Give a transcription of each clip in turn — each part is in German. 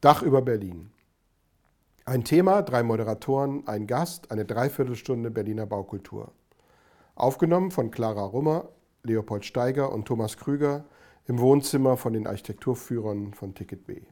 Dach über Berlin. Ein Thema, drei Moderatoren, ein Gast, eine Dreiviertelstunde Berliner Baukultur. Aufgenommen von Clara Rummer, Leopold Steiger und Thomas Krüger im Wohnzimmer von den Architekturführern von Ticket B.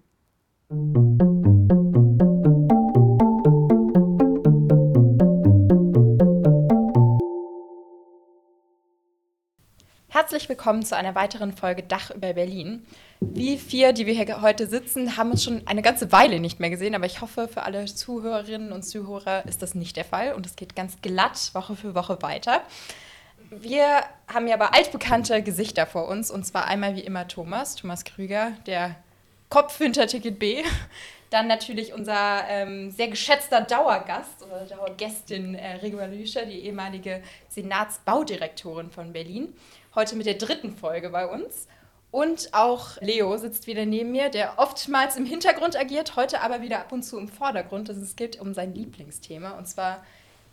Herzlich willkommen zu einer weiteren Folge Dach über Berlin. Wir vier, die wir hier heute sitzen, haben uns schon eine ganze Weile nicht mehr gesehen, aber ich hoffe, für alle Zuhörerinnen und Zuhörer ist das nicht der Fall und es geht ganz glatt Woche für Woche weiter. Wir haben ja aber altbekannte Gesichter vor uns und zwar einmal wie immer Thomas, Thomas Krüger, der Kopf hinter Ticket B. Dann natürlich unser ähm, sehr geschätzter Dauergast oder Dauergästin äh, Regula Lüscher, die ehemalige Senatsbaudirektorin von Berlin heute mit der dritten Folge bei uns. Und auch Leo sitzt wieder neben mir, der oftmals im Hintergrund agiert, heute aber wieder ab und zu im Vordergrund. Also es geht um sein Lieblingsthema, und zwar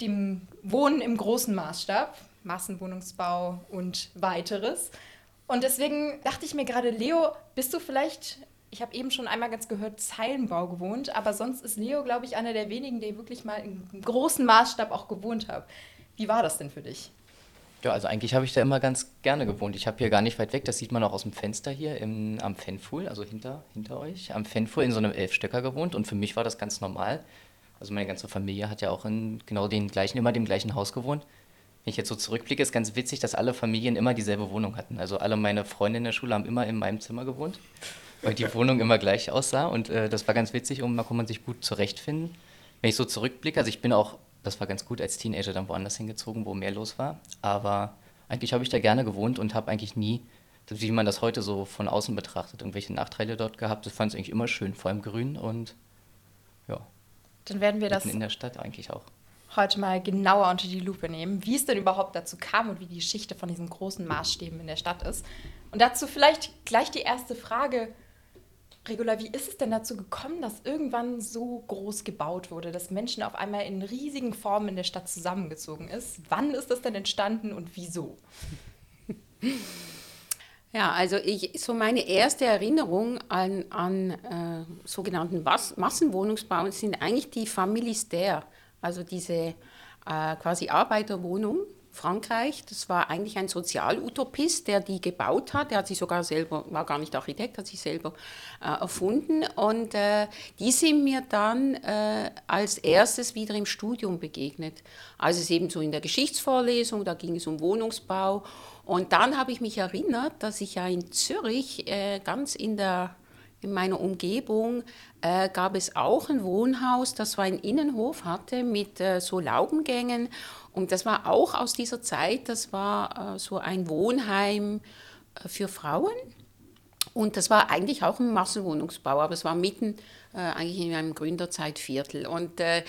dem Wohnen im großen Maßstab, Massenwohnungsbau und weiteres. Und deswegen dachte ich mir gerade, Leo, bist du vielleicht, ich habe eben schon einmal ganz gehört, Zeilenbau gewohnt, aber sonst ist Leo, glaube ich, einer der wenigen, der wirklich mal im großen Maßstab auch gewohnt hat. Wie war das denn für dich? Ja, also eigentlich habe ich da immer ganz gerne gewohnt. Ich habe hier gar nicht weit weg, das sieht man auch aus dem Fenster hier im, am Fenfuhl, also hinter, hinter euch, am Fenfuhl in so einem Elfstöcker gewohnt und für mich war das ganz normal. Also meine ganze Familie hat ja auch in genau den gleichen, immer dem gleichen Haus gewohnt. Wenn ich jetzt so zurückblicke, ist ganz witzig, dass alle Familien immer dieselbe Wohnung hatten. Also alle meine Freunde in der Schule haben immer in meinem Zimmer gewohnt, weil die Wohnung immer gleich aussah und äh, das war ganz witzig und da konnte man sich gut zurechtfinden. Wenn ich so zurückblicke, also ich bin auch das war ganz gut als Teenager dann woanders hingezogen, wo mehr los war. Aber eigentlich habe ich da gerne gewohnt und habe eigentlich nie, wie man das heute so von außen betrachtet, irgendwelche Nachteile dort gehabt. Das fand ich eigentlich immer schön, vor allem grün und ja. Dann werden wir das in der Stadt eigentlich auch heute mal genauer unter die Lupe nehmen, wie es denn überhaupt dazu kam und wie die Geschichte von diesen großen Maßstäben in der Stadt ist. Und dazu vielleicht gleich die erste Frage. Regula, wie ist es denn dazu gekommen, dass irgendwann so groß gebaut wurde, dass Menschen auf einmal in riesigen Formen in der Stadt zusammengezogen ist? Wann ist das denn entstanden und wieso? Ja, also ich, so meine erste Erinnerung an, an äh, sogenannten Was Massenwohnungsbau sind eigentlich die Familistère, also diese äh, quasi Arbeiterwohnung Frankreich. Das war eigentlich ein Sozialutopist, der die gebaut hat. Der hat sich sogar selber, war gar nicht Architekt, hat sich selber äh, erfunden. Und äh, die sind mir dann äh, als erstes wieder im Studium begegnet. Also es eben so in der Geschichtsvorlesung, da ging es um Wohnungsbau. Und dann habe ich mich erinnert, dass ich ja in Zürich äh, ganz in der in meiner Umgebung äh, gab es auch ein Wohnhaus, das so einen Innenhof hatte mit äh, so Laubengängen. Und das war auch aus dieser Zeit, das war äh, so ein Wohnheim äh, für Frauen. Und das war eigentlich auch ein Massenwohnungsbau, aber es war mitten äh, eigentlich in einem Gründerzeitviertel. Und äh,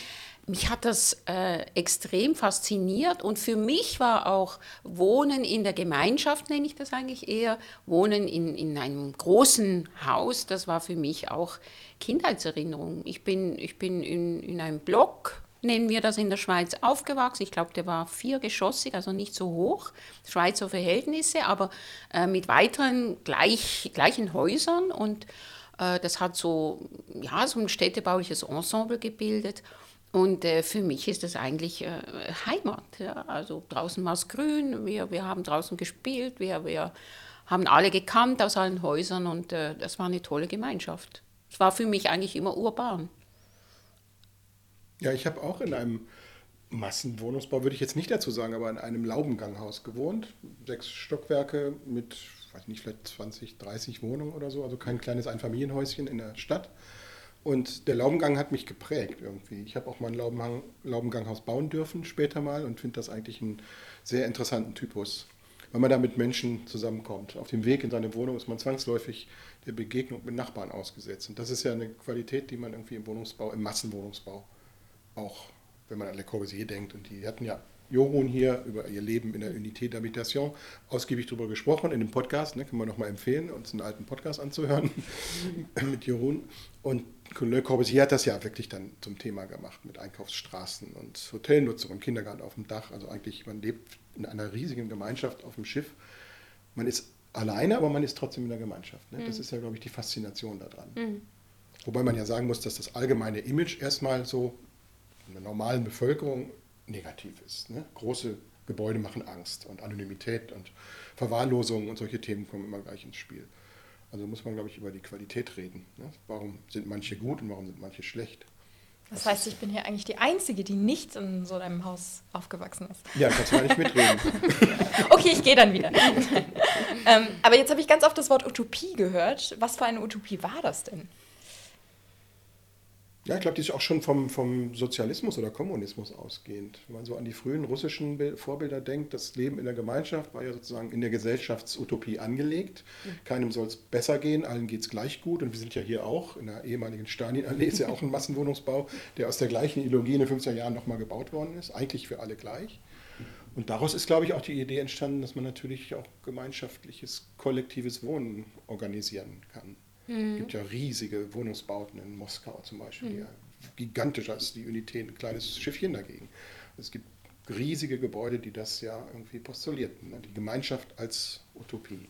mich hat das äh, extrem fasziniert und für mich war auch Wohnen in der Gemeinschaft, nenne ich das eigentlich eher, Wohnen in, in einem großen Haus, das war für mich auch Kindheitserinnerung. Ich bin, ich bin in, in einem Block, nennen wir das in der Schweiz, aufgewachsen. Ich glaube, der war viergeschossig, also nicht so hoch, Schweizer Verhältnisse, aber äh, mit weiteren gleich, gleichen Häusern und äh, das hat so, ja, so ein städtebauliches Ensemble gebildet. Und äh, für mich ist das eigentlich äh, Heimat. Ja? Also draußen war es grün, wir, wir haben draußen gespielt, wir, wir haben alle gekannt aus allen Häusern und äh, das war eine tolle Gemeinschaft. Es war für mich eigentlich immer urban. Ja, ich habe auch in einem Massenwohnungsbau, würde ich jetzt nicht dazu sagen, aber in einem Laubenganghaus gewohnt. Sechs Stockwerke mit, weiß nicht, vielleicht 20, 30 Wohnungen oder so, also kein kleines Einfamilienhäuschen in der Stadt. Und der Laubengang hat mich geprägt irgendwie. Ich habe auch mal ein Laubengang, Laubenganghaus bauen dürfen später mal und finde das eigentlich einen sehr interessanten Typus. Weil man da mit Menschen zusammenkommt. Auf dem Weg in seine Wohnung ist man zwangsläufig der Begegnung mit Nachbarn ausgesetzt. Und das ist ja eine Qualität, die man irgendwie im Wohnungsbau, im Massenwohnungsbau auch, wenn man an Le Corbusier denkt. Und die hatten ja Jorun hier über ihr Leben in der Unité d'Habitation ausgiebig darüber gesprochen in dem Podcast. Ne, kann man nochmal empfehlen, uns einen alten Podcast anzuhören mit Jorun. Und Le Corbusier hat das ja wirklich dann zum Thema gemacht mit Einkaufsstraßen und Hotelnutzung und Kindergarten auf dem Dach. Also eigentlich, man lebt in einer riesigen Gemeinschaft auf dem Schiff. Man ist alleine, aber man ist trotzdem in der Gemeinschaft. Ne? Mhm. Das ist ja, glaube ich, die Faszination daran. Mhm. Wobei man ja sagen muss, dass das allgemeine Image erstmal so in der normalen Bevölkerung negativ ist. Ne? Große Gebäude machen Angst und Anonymität und Verwahrlosung und solche Themen kommen immer gleich ins Spiel. Also muss man, glaube ich, über die Qualität reden. Ne? Warum sind manche gut und warum sind manche schlecht? Das heißt, ich bin hier eigentlich die Einzige, die nicht in so einem Haus aufgewachsen ist. Ja, kannst du nicht mitreden. okay, ich gehe dann wieder. ähm, aber jetzt habe ich ganz oft das Wort Utopie gehört. Was für eine Utopie war das denn? Ja, ich glaube, die ist auch schon vom, vom Sozialismus oder Kommunismus ausgehend. Wenn man so an die frühen russischen Vorbilder denkt, das Leben in der Gemeinschaft war ja sozusagen in der Gesellschaftsutopie angelegt. Keinem soll es besser gehen, allen geht es gleich gut. Und wir sind ja hier auch, in der ehemaligen Stalinallee ist ja auch ein Massenwohnungsbau, der aus der gleichen Ideologie in den 50er Jahren nochmal gebaut worden ist. Eigentlich für alle gleich. Und daraus ist, glaube ich, auch die Idee entstanden, dass man natürlich auch gemeinschaftliches, kollektives Wohnen organisieren kann. Mhm. Es gibt ja riesige Wohnungsbauten in Moskau zum Beispiel, mhm. die gigantischer als die Unität, ein kleines Schiffchen dagegen. Es gibt riesige Gebäude, die das ja irgendwie postulierten, ne? die Gemeinschaft als Utopie.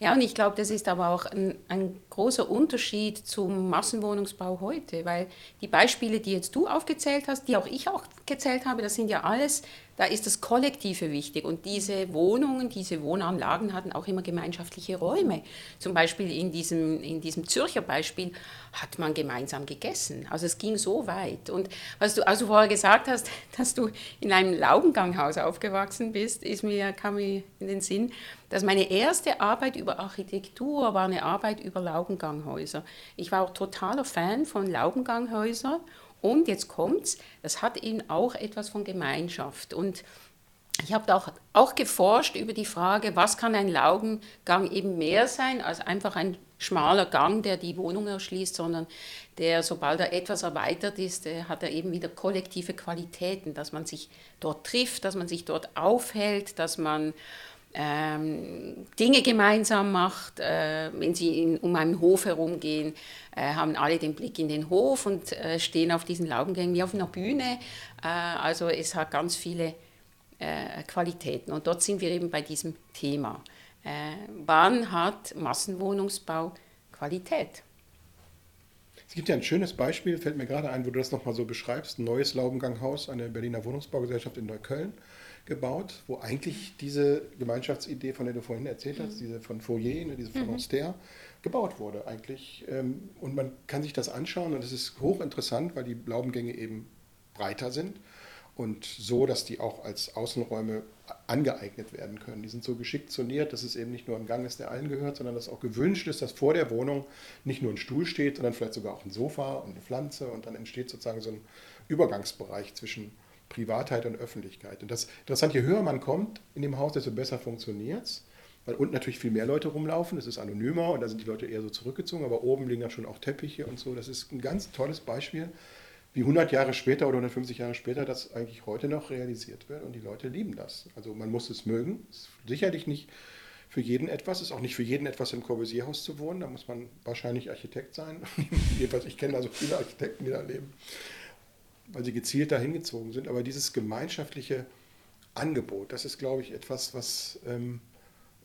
Ja, und ich glaube, das ist aber auch ein, ein, großer Unterschied zum Massenwohnungsbau heute, weil die Beispiele, die jetzt du aufgezählt hast, die auch ich auch gezählt habe, das sind ja alles da ist das Kollektive wichtig. Und diese Wohnungen, diese Wohnanlagen hatten auch immer gemeinschaftliche Räume. Zum Beispiel in diesem, in diesem Zürcher Beispiel hat man gemeinsam gegessen. Also es ging so weit. Und was du also vorher gesagt hast, dass du in einem Laubenganghaus aufgewachsen bist, ist mir, kam mir in den Sinn, dass meine erste Arbeit über Architektur war eine Arbeit über Laubenganghäuser. Ich war auch totaler Fan von Laubenganghäusern und jetzt kommt's, das hat eben auch etwas von Gemeinschaft. Und ich habe auch, auch geforscht über die Frage, was kann ein Laugengang eben mehr sein als einfach ein schmaler Gang, der die Wohnung erschließt, sondern der, sobald er etwas erweitert ist, hat er eben wieder kollektive Qualitäten, dass man sich dort trifft, dass man sich dort aufhält, dass man ähm, Dinge gemeinsam macht. Äh, wenn sie in, um einen Hof herumgehen, äh, haben alle den Blick in den Hof und äh, stehen auf diesen Laubengängen wie auf einer Bühne. Äh, also es hat ganz viele äh, Qualitäten. Und dort sind wir eben bei diesem Thema. Äh, wann hat Massenwohnungsbau Qualität? Es gibt ja ein schönes Beispiel, fällt mir gerade ein, wo du das nochmal so beschreibst, ein neues Laubenganghaus, eine Berliner Wohnungsbaugesellschaft in Neukölln gebaut, wo eigentlich diese Gemeinschaftsidee, von der du vorhin erzählt hast, mhm. diese von Fourier, ne, diese von mhm. Auster, gebaut wurde eigentlich. Ähm, und man kann sich das anschauen und es ist hochinteressant, weil die Blaubengänge eben breiter sind und so, dass die auch als Außenräume angeeignet werden können. Die sind so geschickt zoniert, dass es eben nicht nur ein Gang ist, der allen gehört, sondern dass auch gewünscht ist, dass vor der Wohnung nicht nur ein Stuhl steht, sondern vielleicht sogar auch ein Sofa und eine Pflanze und dann entsteht sozusagen so ein Übergangsbereich zwischen Privatheit und Öffentlichkeit. Und das interessant, je höher man kommt in dem Haus, desto besser funktioniert es. Weil unten natürlich viel mehr Leute rumlaufen, es ist anonymer und da sind die Leute eher so zurückgezogen, aber oben liegen dann schon auch Teppiche und so. Das ist ein ganz tolles Beispiel, wie 100 Jahre später oder 150 Jahre später das eigentlich heute noch realisiert wird und die Leute lieben das. Also man muss es mögen, ist sicherlich nicht für jeden etwas, ist auch nicht für jeden etwas im Corbusier-Haus zu wohnen, da muss man wahrscheinlich Architekt sein. Jedenfalls, ich kenne da so viele Architekten, die da leben weil sie gezielt dahin gezogen sind. Aber dieses gemeinschaftliche Angebot, das ist, glaube ich, etwas, was, ähm,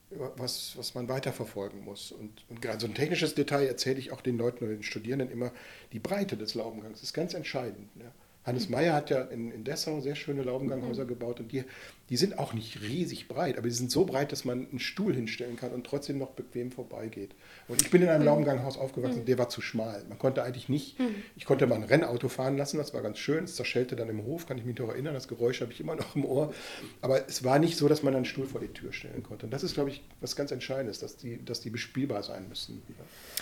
was, was man weiterverfolgen muss. Und, und gerade so ein technisches Detail erzähle ich auch den Leuten oder den Studierenden immer, die Breite des Laubengangs ist ganz entscheidend. Ne? Hannes Meyer hat ja in, in Dessau sehr schöne Laubenganghäuser mhm. gebaut und die, die sind auch nicht riesig breit, aber die sind so breit, dass man einen Stuhl hinstellen kann und trotzdem noch bequem vorbeigeht. Und ich bin in einem mhm. Laubenganghaus aufgewachsen, mhm. der war zu schmal. Man konnte eigentlich nicht, mhm. ich konnte mal ein Rennauto fahren lassen, das war ganz schön, es zerschellte dann im Hof, kann ich mich noch erinnern, das Geräusch habe ich immer noch im Ohr. Aber es war nicht so, dass man einen Stuhl vor die Tür stellen konnte. Und das ist, glaube ich, was ganz Entscheidendes, dass die, dass die bespielbar sein müssen.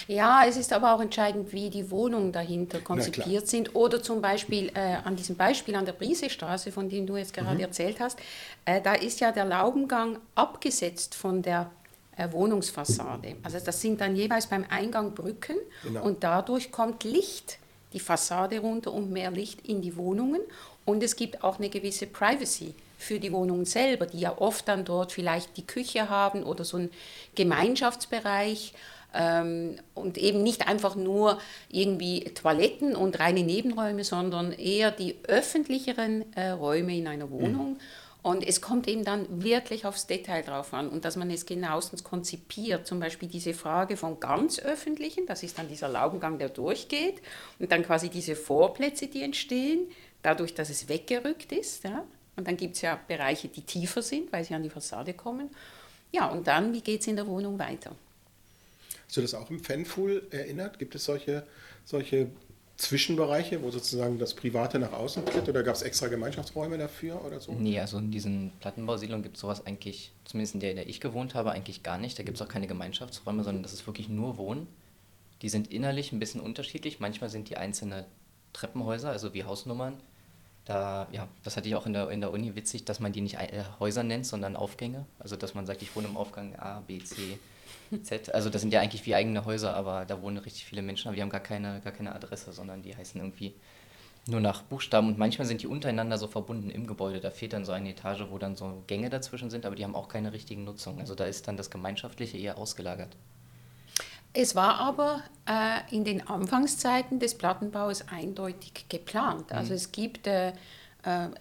Ja, es ist aber auch entscheidend, wie die Wohnungen dahinter konzipiert sind. Oder zum Beispiel äh, an diesem Beispiel an der Briesestraße, von dem du jetzt gerade mhm. erzählt hast, äh, da ist ja der Laubengang abgesetzt von der äh, Wohnungsfassade. Also das sind dann jeweils beim Eingang Brücken genau. und dadurch kommt Licht die Fassade runter und mehr Licht in die Wohnungen. Und es gibt auch eine gewisse Privacy für die Wohnungen selber, die ja oft dann dort vielleicht die Küche haben oder so einen Gemeinschaftsbereich und eben nicht einfach nur irgendwie Toiletten und reine Nebenräume, sondern eher die öffentlicheren äh, Räume in einer Wohnung. Mhm. Und es kommt eben dann wirklich aufs Detail drauf an und dass man es genauestens konzipiert. Zum Beispiel diese Frage von ganz öffentlichen, das ist dann dieser Laubengang, der durchgeht, und dann quasi diese Vorplätze, die entstehen, dadurch, dass es weggerückt ist. Ja? Und dann gibt es ja Bereiche, die tiefer sind, weil sie an die Fassade kommen. Ja, und dann, wie geht es in der Wohnung weiter? Hast du das auch im Fanpool erinnert? Gibt es solche, solche Zwischenbereiche, wo sozusagen das Private nach außen tritt? Oder gab es extra Gemeinschaftsräume dafür oder so? Nee, also in diesen Plattenbausiedlungen gibt es sowas eigentlich, zumindest in der, in der ich gewohnt habe, eigentlich gar nicht. Da gibt es auch keine Gemeinschaftsräume, sondern das ist wirklich nur Wohnen. Die sind innerlich ein bisschen unterschiedlich. Manchmal sind die einzelne Treppenhäuser, also wie Hausnummern. Da, ja, das hatte ich auch in der, in der Uni witzig, dass man die nicht äh, Häuser nennt, sondern Aufgänge. Also dass man sagt, ich wohne im Aufgang A, B, C, Z. Also das sind ja eigentlich wie eigene Häuser, aber da wohnen richtig viele Menschen, aber die haben gar keine, gar keine Adresse, sondern die heißen irgendwie nur nach Buchstaben und manchmal sind die untereinander so verbunden im Gebäude. Da fehlt dann so eine Etage, wo dann so Gänge dazwischen sind, aber die haben auch keine richtigen Nutzungen. Also da ist dann das Gemeinschaftliche eher ausgelagert. Es war aber äh, in den Anfangszeiten des Plattenbaus eindeutig geplant. Also es gibt äh,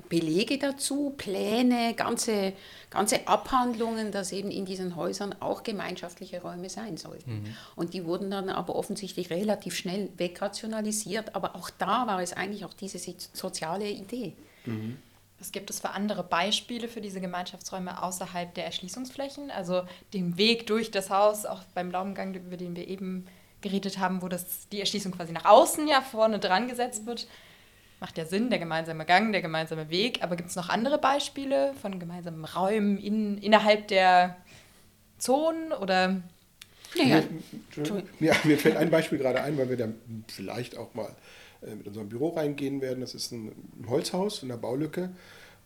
Belege dazu, Pläne, ganze, ganze Abhandlungen, dass eben in diesen Häusern auch gemeinschaftliche Räume sein sollten. Mhm. Und die wurden dann aber offensichtlich relativ schnell wegrationalisiert. Aber auch da war es eigentlich auch diese soziale Idee. Mhm. Was gibt es für andere Beispiele für diese Gemeinschaftsräume außerhalb der Erschließungsflächen? Also den Weg durch das Haus, auch beim Laubengang, über den wir eben geredet haben, wo das, die Erschließung quasi nach außen ja vorne dran gesetzt wird. Macht ja Sinn, der gemeinsame Gang, der gemeinsame Weg. Aber gibt es noch andere Beispiele von gemeinsamen Räumen in, innerhalb der Zonen oder? Ja, ja. mir fällt ein Beispiel gerade ein, weil wir da vielleicht auch mal äh, mit unserem Büro reingehen werden. Das ist ein Holzhaus in der Baulücke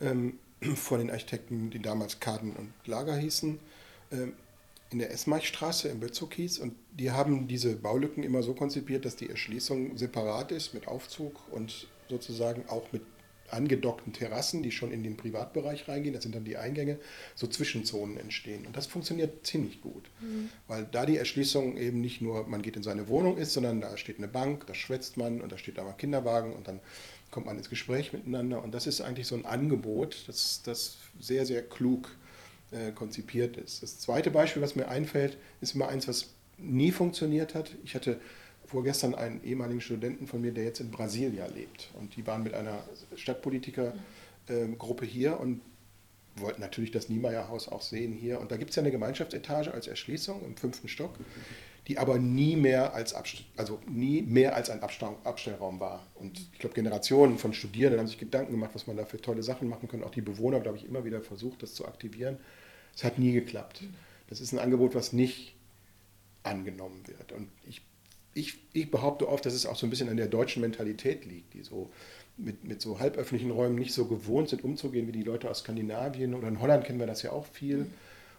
ähm, von den Architekten, die damals Kaden und Lager hießen, ähm, in der Esmachstraße im Bezug Und die haben diese Baulücken immer so konzipiert, dass die Erschließung separat ist mit Aufzug und sozusagen auch mit angedockten Terrassen, die schon in den Privatbereich reingehen, das sind dann die Eingänge, so Zwischenzonen entstehen. Und das funktioniert ziemlich gut, mhm. weil da die Erschließung eben nicht nur, man geht in seine Wohnung ist, sondern da steht eine Bank, da schwätzt man und da steht da mal Kinderwagen und dann kommt man ins Gespräch miteinander. Und das ist eigentlich so ein Angebot, das, das sehr, sehr klug äh, konzipiert ist. Das zweite Beispiel, was mir einfällt, ist immer eins, was nie funktioniert hat. Ich hatte vorgestern einen ehemaligen Studenten von mir, der jetzt in Brasilia lebt. Und die waren mit einer Stadtpolitikergruppe ähm, hier und wollten natürlich das Niemeyer-Haus auch sehen hier. Und da gibt es ja eine Gemeinschaftsetage als Erschließung im fünften Stock, die aber nie mehr als, also nie mehr als ein Abstellraum war. Und ich glaube, Generationen von Studierenden haben sich Gedanken gemacht, was man da für tolle Sachen machen kann. Auch die Bewohner, glaube ich, immer wieder versucht, das zu aktivieren. Es hat nie geklappt. Das ist ein Angebot, was nicht angenommen wird. Und ich ich, ich behaupte oft, dass es auch so ein bisschen an der deutschen Mentalität liegt, die so mit, mit so halböffentlichen Räumen nicht so gewohnt sind, umzugehen wie die Leute aus Skandinavien. Oder in Holland kennen wir das ja auch viel.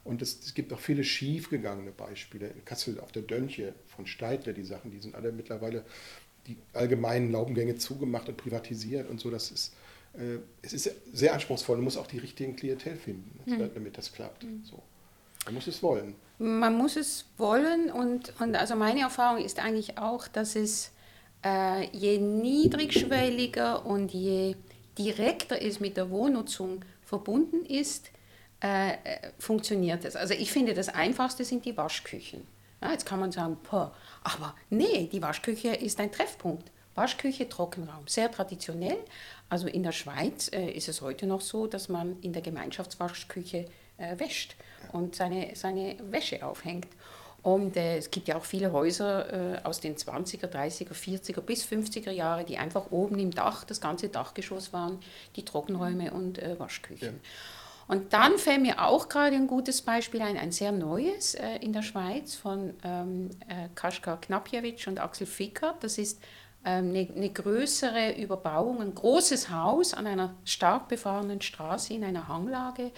Und es, es gibt auch viele schiefgegangene Beispiele. In Kassel auf der Dönche von Steidle, die Sachen, die sind alle mittlerweile die allgemeinen Laubengänge zugemacht und privatisiert und so. Das ist, äh, es ist sehr anspruchsvoll. Man muss auch die richtigen Klientel finden, mhm. damit das klappt. Mhm. So. Man muss es wollen. Man muss es wollen und, und also meine Erfahrung ist eigentlich auch, dass es äh, je niedrigschwelliger und je direkter es mit der Wohnnutzung verbunden ist, äh, funktioniert es. Also ich finde, das Einfachste sind die Waschküchen. Ja, jetzt kann man sagen, boah, aber nee, die Waschküche ist ein Treffpunkt. Waschküche, Trockenraum, sehr traditionell. Also in der Schweiz äh, ist es heute noch so, dass man in der Gemeinschaftswaschküche äh, wäscht und seine, seine Wäsche aufhängt. Und äh, es gibt ja auch viele Häuser äh, aus den 20er, 30er, 40er bis 50er Jahre, die einfach oben im Dach, das ganze Dachgeschoss waren, die Trockenräume und äh, Waschküchen. Ja. Und dann fällt mir auch gerade ein gutes Beispiel ein, ein sehr neues äh, in der Schweiz von ähm, äh, Kaschka Knapjewitsch und Axel Ficker. Das ist ähm, eine, eine, größere Überbauung, ein großes Haus an einer stark befahrenen Straße in einer Hanglage.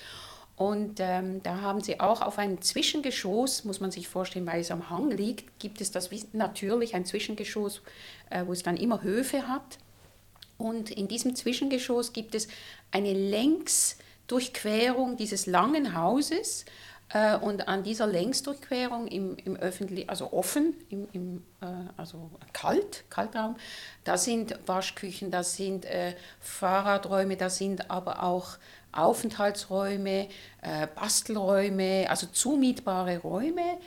Und ähm, da haben sie auch auf einem Zwischengeschoss, muss man sich vorstellen, weil es am Hang liegt, gibt es das natürlich ein Zwischengeschoss, äh, wo es dann immer Höfe hat. Und in diesem Zwischengeschoss gibt es eine Längsdurchquerung dieses langen Hauses, Äh, und an dieser Längsdurchquerung im, im öffentlichen, also offen, im, im äh, also kalt, Kaltraum, da sind Waschküchen, da sind äh, Fahrradräume, da sind aber auch Aufenthaltsräume, äh, Bastelräume, also zumietbare Räume.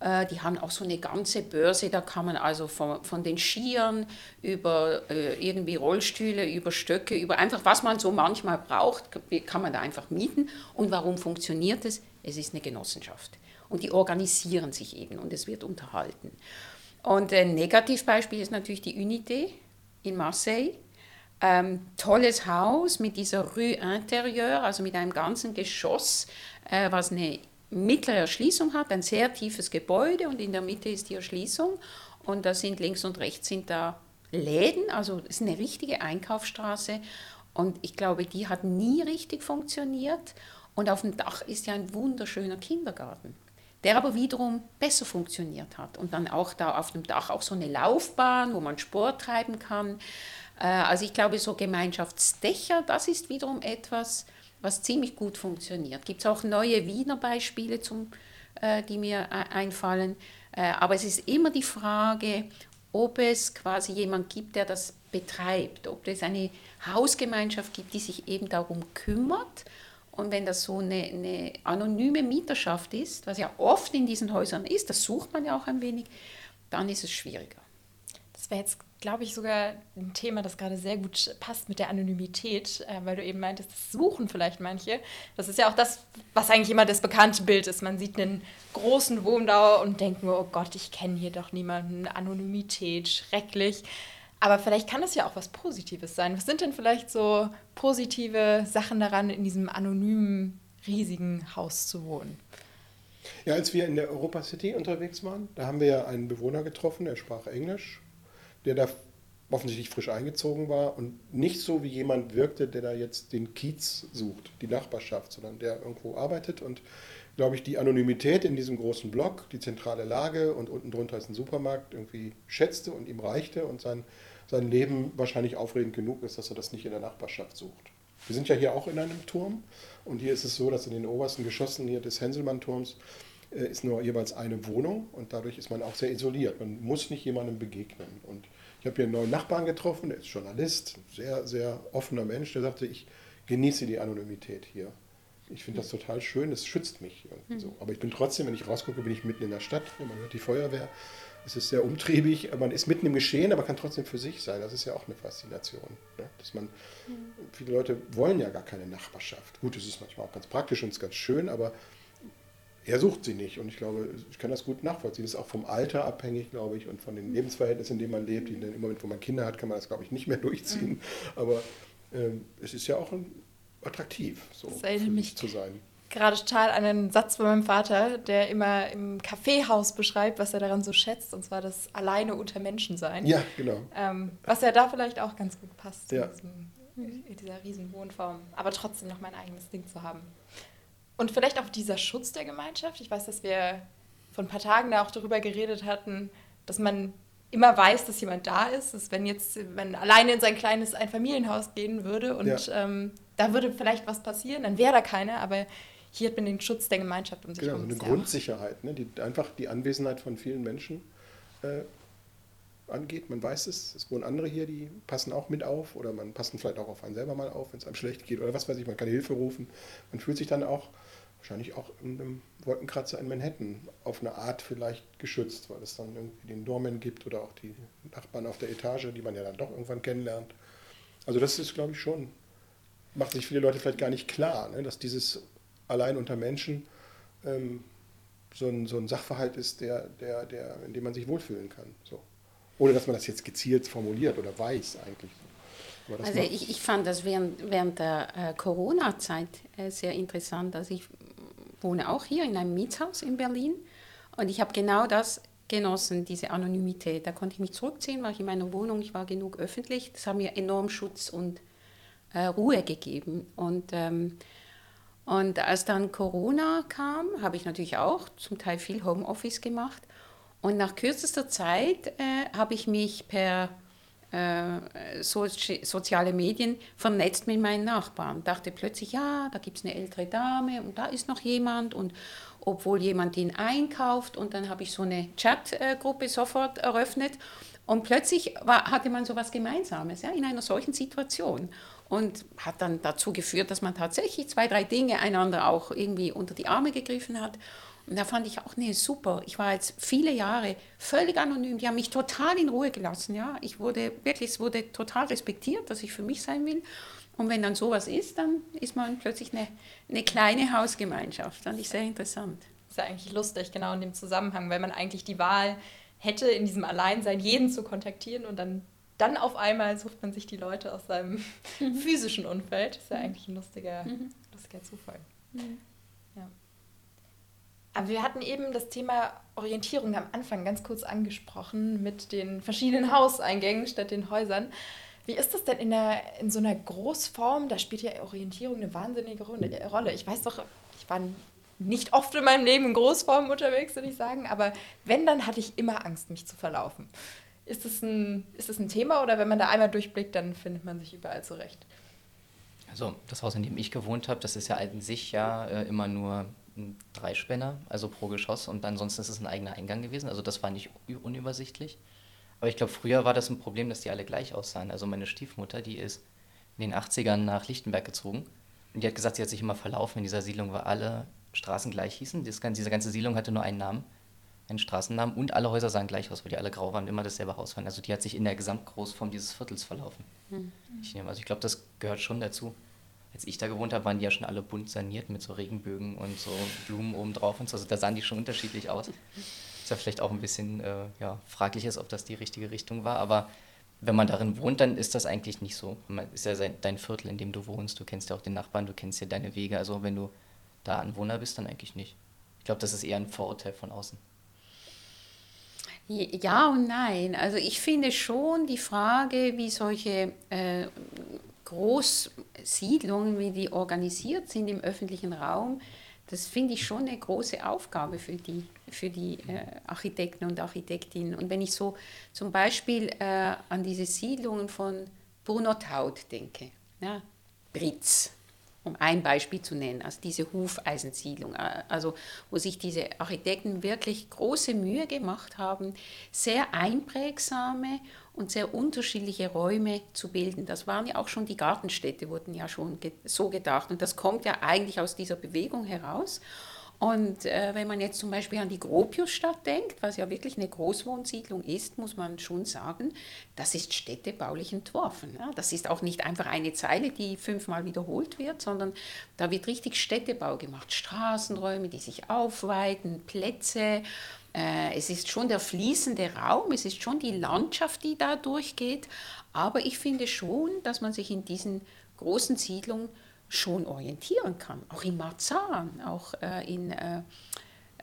Äh, die haben auch so eine ganze Börse, da kann man also von, von den Skiern über äh, irgendwie Rollstühle, über Stöcke, über einfach was man so manchmal braucht, kann man da einfach mieten. Und warum funktioniert es? Es ist eine Genossenschaft. Und die organisieren sich eben und es wird unterhalten. Und ein Negativbeispiel ist natürlich die Unité in Marseille. Ähm, tolles Haus mit dieser Rue Intérieure, also mit einem ganzen Geschoss, äh, was eine mittlere Erschließung hat, ein sehr tiefes Gebäude und in der Mitte ist die Erschließung. Und da sind links und rechts sind da Läden, also es ist eine richtige Einkaufsstraße. Und ich glaube, die hat nie richtig funktioniert. Und auf dem Dach ist ja ein wunderschöner Kindergarten, der aber wiederum besser funktioniert hat. Und dann auch da auf dem Dach auch so eine Laufbahn, wo man Sport treiben kann. Äh, also ich glaube, so Gemeinschaftsdächer, das ist wiederum etwas, was ziemlich gut funktioniert. Gibt es auch neue Wiener Beispiele, zum, äh, die mir äh, einfallen. aber es ist immer die Frage, ob es quasi jemand gibt, der das betreibt, ob es eine Hausgemeinschaft gibt, die sich eben darum kümmert und wenn das so eine, eine, anonyme Mieterschaft ist, was ja oft in diesen Häusern ist, das sucht man ja auch ein wenig, dann ist es schwieriger. Das wäre jetzt, glaube ich, sogar ein Thema, das gerade sehr gut passt mit der Anonymität, äh, weil du eben meintest, das suchen vielleicht manche. Das ist ja auch das, was eigentlich immer das bekannte Bild ist. Man sieht einen großen Wohndauer und denkt nur, oh Gott, ich kenne hier doch niemanden. Anonymität, schrecklich. Aber vielleicht kann das ja auch was Positives sein. Was sind denn vielleicht so positive Sachen daran, in diesem anonymen, riesigen Haus zu wohnen? Ja, als wir in der Europa City unterwegs waren, da haben wir ja einen Bewohner getroffen, der sprach Englisch, der da offensichtlich frisch eingezogen war und nicht so wie jemand wirkte, der da jetzt den Kiez sucht, die Nachbarschaft, sondern der irgendwo arbeitet und, glaube ich, die Anonymität in diesem großen Block, die zentrale Lage und unten drunter ist ein Supermarkt, irgendwie schätzte und ihm reichte und sein sein Leben wahrscheinlich aufregend genug ist, dass er das nicht in der Nachbarschaft sucht. Wir sind ja hier auch in einem Turm und hier ist es so, dass in den obersten Geschossen hier des Henselmann-Turms äh, ist nur jeweils eine Wohnung und dadurch ist man auch sehr isoliert. Man muss nicht jemandem begegnen. Und ich habe hier einen neuen Nachbarn getroffen, der ist Journalist, sehr, sehr offener Mensch, der sagte, ich genieße die Anonymität hier. Ich finde das total schön, es schützt mich irgendwie so. Aber ich bin trotzdem, wenn ich rausgucke, bin ich mitten in der Stadt, man hört die Feuerwehr. Es ist sehr umtriebig, man ist mitten im Geschehen, aber kann trotzdem für sich sein. Das ist ja auch eine Faszination. Ne? Dass man, viele Leute wollen ja gar keine Nachbarschaft. Gut, es ist manchmal auch ganz praktisch und ist ganz schön, aber er sucht sie nicht. Und ich glaube, ich kann das gut nachvollziehen. Das ist auch vom Alter abhängig, glaube ich, und von den Lebensverhältnissen, in denen man lebt. In dem Moment, wo man Kinder hat, kann man das, glaube ich, nicht mehr durchziehen. Aber ähm, es ist ja auch ein, attraktiv, so zu sein gerade total an einen Satz von meinem Vater, der immer im Kaffeehaus beschreibt, was er daran so schätzt, und zwar das alleine unter Menschen sein. Ja, genau. Ähm, was ja da vielleicht auch ganz gut passt, ja. in, diesem, in dieser riesen Wohnform. Aber trotzdem noch mein eigenes Ding zu haben. Und vielleicht auch dieser Schutz der Gemeinschaft. Ich weiß, dass wir vor ein paar Tagen da auch darüber geredet hatten, dass man immer weiß, dass jemand da ist. Dass wenn jetzt man alleine in sein kleines Einfamilienhaus gehen würde und ja. ähm, da würde vielleicht was passieren, dann wäre da keiner, aber hier hat man den Schutz der Gemeinschaft um sich herum. Genau, so eine Grundsicherheit, ne, die einfach die Anwesenheit von vielen Menschen äh, angeht. Man weiß es, es wohnen andere hier, die passen auch mit auf oder man passen vielleicht auch auf einen selber mal auf, wenn es einem schlecht geht oder was weiß ich, man kann Hilfe rufen. Man fühlt sich dann auch wahrscheinlich auch in einem Wolkenkratzer in Manhattan auf eine Art vielleicht geschützt, weil es dann irgendwie den Doorman gibt oder auch die Nachbarn auf der Etage, die man ja dann doch irgendwann kennenlernt. Also das ist, glaube ich, schon, macht sich viele Leute vielleicht gar nicht klar, ne, dass dieses allein unter Menschen ähm, so, ein, so ein Sachverhalt ist, der, der, der, in dem man sich wohlfühlen kann. So. Ohne dass man das jetzt gezielt formuliert oder weiß eigentlich. Also ich, ich fand das während, während der äh, Corona-Zeit äh, sehr interessant. Also ich wohne auch hier in einem Mietshaus in Berlin und ich habe genau das genossen, diese Anonymität. Da konnte ich mich zurückziehen, war ich in meiner Wohnung, ich war genug öffentlich. Das hat mir enorm Schutz und äh, Ruhe gegeben. Und ähm, und als dann Corona kam, habe ich natürlich auch zum Teil viel Homeoffice gemacht. Und nach kürzester Zeit äh, habe ich mich per so, soziale Medien vernetzt mit meinen Nachbarn. Dachte plötzlich, ja, da gibt es eine ältere Dame und da ist noch jemand. Und obwohl jemand ihn einkauft und dann habe ich so eine Chatgruppe sofort eröffnet. Und plötzlich war, hatte man so etwas Gemeinsames ja, in einer solchen Situation. Und hat dann dazu geführt, dass man tatsächlich zwei, drei Dinge einander auch irgendwie unter die Arme gegriffen hat und da fand ich auch, nee, super. Ich war jetzt viele Jahre völlig anonym. Die haben mich total in Ruhe gelassen. Ja? Ich wurde wirklich, es wurde total respektiert, dass ich für mich sein will. Und wenn dann sowas ist, dann ist man plötzlich eine, eine kleine Hausgemeinschaft. Fand ich sehr interessant. Das ist ja eigentlich lustig, genau in dem Zusammenhang, weil man eigentlich die Wahl hätte, in diesem Alleinsein jeden zu kontaktieren und dann, dann auf einmal sucht man sich die Leute aus seinem mhm. physischen Umfeld. Das ist ja mhm. eigentlich ein lustiger, mhm. lustiger Zufall. Aber wir hatten eben das Thema Orientierung am Anfang ganz kurz angesprochen mit den verschiedenen Hauseingängen statt den Häusern. Wie ist das denn in, der, in so einer Großform? Da spielt ja Orientierung eine wahnsinnige Rolle. Ich weiß doch, ich war nicht oft in meinem Leben in Großform unterwegs, würde ich sagen, aber wenn, dann hatte ich immer Angst, mich zu verlaufen. Ist das ein, ist das ein Thema oder wenn man da einmal durchblickt, dann findet man sich überall zurecht? Also das Haus, in dem ich gewohnt habe, das ist ja in sich ja äh, immer nur ein Dreispänner, also pro Geschoss und ansonsten ist es ein eigener Eingang gewesen. Also das war nicht unübersichtlich. Aber ich glaube, früher war das ein Problem, dass die alle gleich aussahen. Also meine Stiefmutter, die ist in den 80ern nach Lichtenberg gezogen und die hat gesagt, sie hat sich immer verlaufen in dieser Siedlung, weil alle Straßen gleich hießen. Das, diese ganze Siedlung hatte nur einen Namen, einen Straßennamen und alle Häuser sahen gleich aus, weil die alle grau waren und immer dasselbe Haus waren. Also die hat sich in der Gesamtgroßform dieses Viertels verlaufen. Mhm. Ich nehme, also ich glaube, das gehört schon dazu als ich da gewohnt habe, waren die ja schon alle bunt saniert mit so Regenbögen und so Blumen oben drauf und so. Also da sahen die schon unterschiedlich aus. Ist ja vielleicht auch ein bisschen äh, ja, fraglich ist, ob das die richtige Richtung war, aber wenn man darin wohnt, dann ist das eigentlich nicht so. Man ist ja dein Viertel, in dem du wohnst. Du kennst ja auch den Nachbarn, du kennst ja deine Wege. Also wenn du da Anwohner bist, dann eigentlich nicht. Ich glaube, das ist eher ein Vorurteil von außen. Ja und nein. Also ich finde schon die Frage, wie solche äh, Großsiedlungen, wie die organisiert sind im öffentlichen Raum, das finde ich schon eine große Aufgabe für die, für die äh, Architekten und Architektinnen. Und wenn ich so zum Beispiel äh, an diese Siedlungen von Brunotaud denke, ja, Britz, um ein Beispiel zu nennen, also diese Hufeisensiedlung, äh, also wo sich diese Architekten wirklich große Mühe gemacht haben, sehr einprägsame und sehr unterschiedliche Räume zu bilden. Das waren ja auch schon die Gartenstädte, wurden ja schon so gedacht. Und das kommt ja eigentlich aus dieser Bewegung heraus. Und äh, wenn man jetzt zum Beispiel an die Gropiusstadt denkt, was ja wirklich eine Großwohnsiedlung ist, muss man schon sagen, das ist städtebaulich entworfen. Ja? Das ist auch nicht einfach eine Zeile, die fünfmal wiederholt wird, sondern da wird richtig Städtebau gemacht. Straßenräume, die sich aufweiten, Plätze äh, es ist schon der fließende Raum, es ist schon die Landschaft, die da durchgeht, aber ich finde schon, dass man sich in diesen großen Siedlungen schon orientieren kann, auch in Marzahn, auch äh, in, äh,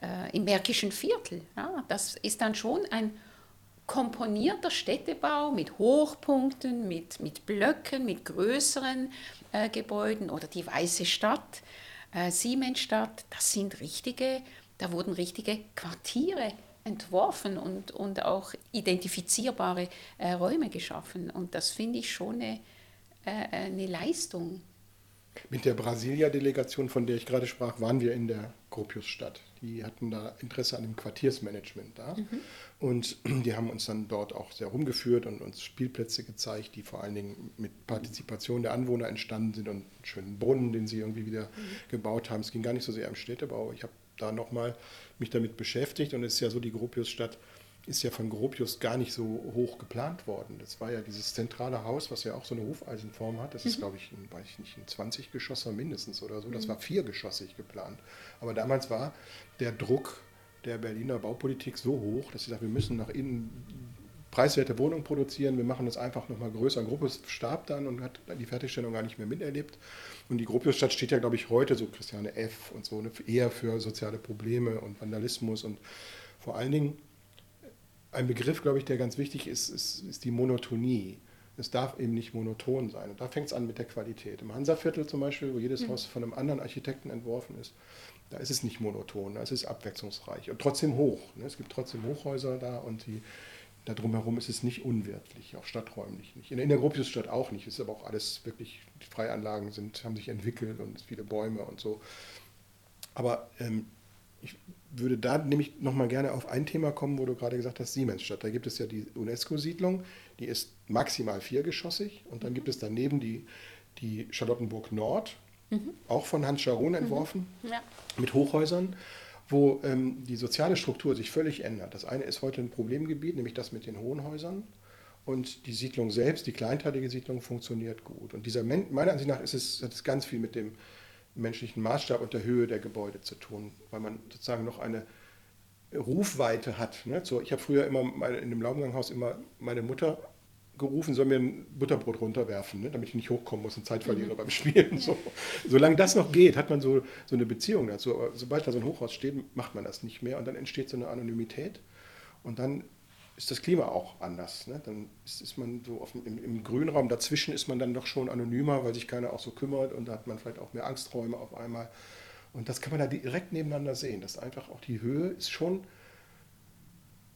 äh, im Märkischen Viertel. Ja, das ist dann schon ein komponierter Städtebau mit Hochpunkten, mit, mit Blöcken, mit größeren äh, Gebäuden oder die Weiße Stadt, äh, Siemensstadt, das sind richtige da wurden richtige Quartiere entworfen und, und auch identifizierbare äh, Räume geschaffen. Und das finde ich schon eine, äh, eine Leistung. Mit der Brasilia-Delegation, von der ich gerade sprach, waren wir in der Gropiusstadt. Die hatten da Interesse an dem Quartiersmanagement da. Mhm. Und die haben uns dann dort auch sehr rumgeführt und uns Spielplätze gezeigt, die vor allen Dingen mit Partizipation der Anwohner entstanden sind und einen schönen Brunnen, den sie irgendwie wieder mhm. gebaut haben. Es ging gar nicht so sehr um Städtebau. Ich habe da nochmal mich damit beschäftigt und es ist ja so, die Gropiusstadt ist ja von Gropius gar nicht so hoch geplant worden. Das war ja dieses zentrale Haus, was ja auch so eine Hufeisenform hat. Das ist, mhm. glaube ich, ein, weiß ich nicht, ein 20 Geschosser mindestens oder so. Das mhm. war viergeschossig geplant. Aber damals war der Druck der Berliner Baupolitik so hoch, dass sie sagt, wir müssen nach innen preiswerte Wohnungen produzieren, wir machen das einfach nochmal größer. Gropius starb dann und hat die Fertigstellung gar nicht mehr miterlebt. Und die Gropiusstadt steht ja, glaube ich, heute, so Christiane F. und so, ne, eher für soziale Probleme und Vandalismus und vor allen Dingen ein Begriff, glaube ich, der ganz wichtig ist, ist, ist die Monotonie. Es darf eben nicht monoton sein. Und da fängt es an mit der Qualität. Im Hansaviertel zum Beispiel, wo jedes mhm. Haus von einem anderen Architekten entworfen ist, da ist es nicht monoton, da ist es abwechslungsreich und trotzdem hoch. Ne? Es gibt trotzdem Hochhäuser da und die da drumherum ist es nicht unwirtlich, auch stadträumlich nicht. In der Innergropiusstadt auch nicht, ist aber auch alles wirklich, die Freianlagen sind, haben sich entwickelt und viele Bäume und so. Aber ähm, ich würde da nämlich nochmal gerne auf ein Thema kommen, wo du gerade gesagt hast, Siemensstadt. Da gibt es ja die UNESCO-Siedlung, die ist maximal viergeschossig und dann gibt es daneben die, die Charlottenburg Nord, mhm. auch von Hans Scharon entworfen, mhm. ja. mit Hochhäusern wo ähm, die soziale Struktur sich völlig ändert. Das eine ist heute ein Problemgebiet, nämlich das mit den hohen Häusern. Und die Siedlung selbst, die kleinteilige Siedlung, funktioniert gut. Und dieser, meiner Ansicht nach ist es, hat es ganz viel mit dem menschlichen Maßstab und der Höhe der Gebäude zu tun, weil man sozusagen noch eine Rufweite hat. Ne? So, ich habe früher immer meine, in dem Laubenganghaus immer meine Mutter gerufen, soll mir ein Butterbrot runterwerfen, ne, damit ich nicht hochkommen muss und Zeit verliere mhm. beim Spielen. So. Solange das noch geht, hat man so, so eine Beziehung dazu. Aber sobald da so ein Hochhaus steht, macht man das nicht mehr und dann entsteht so eine Anonymität und dann ist das Klima auch anders. Ne? Dann ist, ist man so auf, im, im Grünraum dazwischen ist man dann doch schon anonymer, weil sich keiner auch so kümmert und da hat man vielleicht auch mehr Angsträume auf einmal. Und das kann man da direkt nebeneinander sehen. Das einfach auch die Höhe ist schon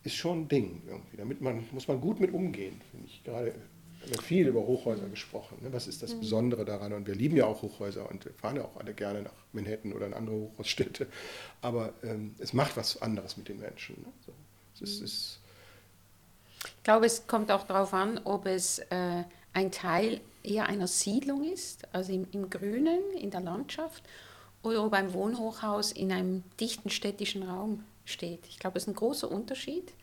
ist schon ein Ding irgendwie. Damit man, muss man gut mit umgehen, finde ich. Gerade haben viel über Hochhäuser gesprochen. Ne? Was ist das mhm. Besondere daran? Und wir lieben ja auch Hochhäuser und wir fahren ja auch alle gerne nach Manhattan oder in andere Hochhausstädte. Aber ähm, es macht was anderes mit den Menschen. Ne? So, es ist, ist ich glaube, es kommt auch darauf an, ob es äh, ein Teil eher einer Siedlung ist, also im, im Grünen, in der Landschaft, oder ob ein Wohnhochhaus in einem dichten städtischen Raum steht. Ich glaube, es ist ein großer Unterschied,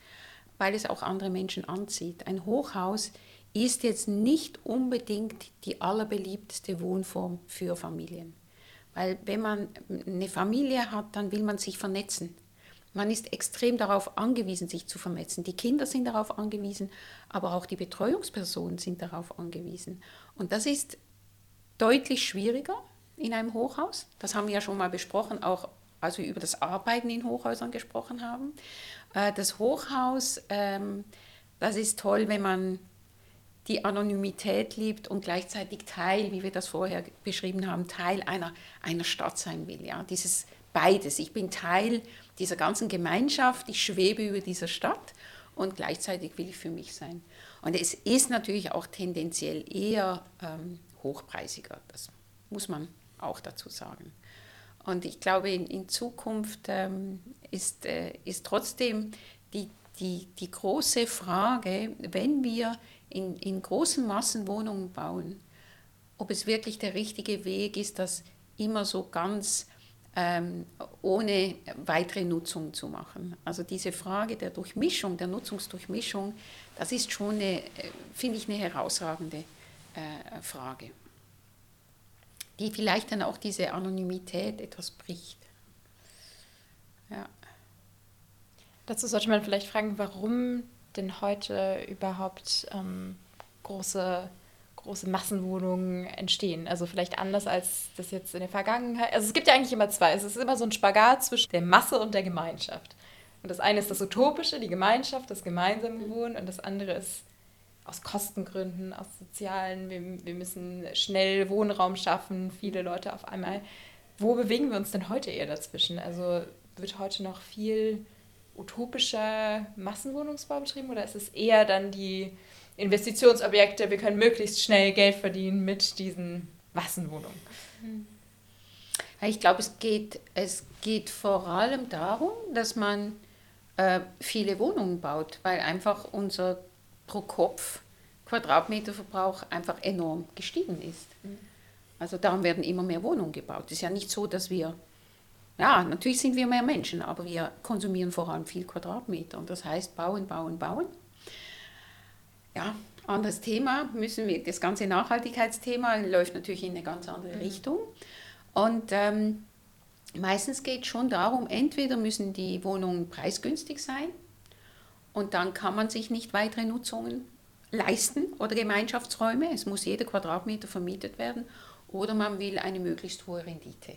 weil es auch andere Menschen anzieht. Ein Hochhaus ist jetzt nicht unbedingt die allerbeliebteste Wohnform für Familien. Weil wenn man eine Familie hat, dann will man sich vernetzen. Man ist extrem darauf angewiesen, sich zu vernetzen. Die Kinder sind darauf angewiesen, aber auch die Betreuungspersonen sind darauf angewiesen. Und das ist deutlich schwieriger in einem Hochhaus. Das haben wir ja schon mal besprochen, auch als wir über das Arbeiten in Hochhäusern gesprochen haben. Äh, das Hochhaus, ähm, das ist toll, wenn man die Anonymität liebt und gleichzeitig Teil, wie wir das vorher beschrieben haben, Teil einer, einer Stadt sein will. Ja? Dieses beides. Ich bin Teil dieser ganzen Gemeinschaft, ich schwebe über dieser Stadt und gleichzeitig will ich für mich sein. Und es ist natürlich auch tendenziell eher ähm, hochpreisiger, das muss man auch dazu sagen. Und ich glaube, in, in Zukunft ähm, ist, äh, ist trotzdem die, die, die große Frage, wenn wir in, in großen Massen Wohnungen bauen, ob es wirklich der richtige Weg ist, das immer so ganz ähm, ohne weitere Nutzung zu machen. Also diese Frage der Durchmischung, der Nutzungsdurchmischung, das ist schon, eine, äh, finde ich, eine herausragende äh, Frage die vielleicht dann auch diese Anonymität etwas bricht. Ja. Dazu sollte man vielleicht fragen, warum denn heute überhaupt ähm, große, große Massenwohnungen entstehen. Also vielleicht anders als das jetzt in der Vergangenheit. Also es gibt ja eigentlich immer zwei. Es ist immer so ein Spagat zwischen der Masse und der Gemeinschaft. Und das eine ist das Utopische, die Gemeinschaft, das gemeinsame Wohnen und das andere ist aus Kostengründen, aus sozialen, wir, wir müssen schnell Wohnraum schaffen, viele Leute auf einmal. Wo bewegen wir uns denn heute eher dazwischen? Also wird heute noch viel utopischer Massenwohnungsbau betrieben oder ist es eher dann die Investitionsobjekte, wir können möglichst schnell Geld verdienen mit diesen Massenwohnungen? Ich glaube, es geht, es geht vor allem darum, dass man äh, viele Wohnungen baut, weil einfach unser pro Kopf Quadratmeterverbrauch einfach enorm gestiegen ist. Mhm. Also darum werden immer mehr Wohnungen gebaut. Es ist ja nicht so, dass wir, ja, natürlich sind wir mehr Menschen, aber wir konsumieren vor allem viel Quadratmeter. Und das heißt bauen, bauen, bauen. Ja, anderes Thema, müssen wir, das ganze Nachhaltigkeitsthema läuft natürlich in eine ganz andere mhm. Richtung. Und ähm, meistens geht es schon darum, entweder müssen die Wohnungen preisgünstig sein, und dann kann man sich nicht weitere Nutzungen leisten oder Gemeinschaftsräume. Es muss jeder Quadratmeter vermietet werden oder man will eine möglichst hohe Rendite.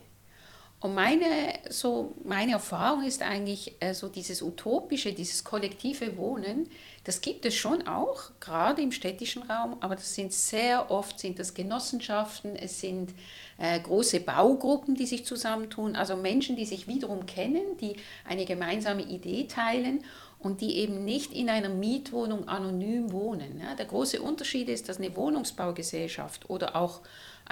Und meine, so, meine Erfahrung ist eigentlich äh, so dieses utopische, dieses kollektive Wohnen, das gibt es schon auch, gerade im städtischen Raum, aber das sind sehr oft sind das Genossenschaften, es sind äh, große Baugruppen, die sich zusammentun, also Menschen, die sich wiederum kennen, die eine gemeinsame Idee teilen und die eben nicht in einer Mietwohnung anonym wohnen. Der große Unterschied ist, dass eine Wohnungsbaugesellschaft oder auch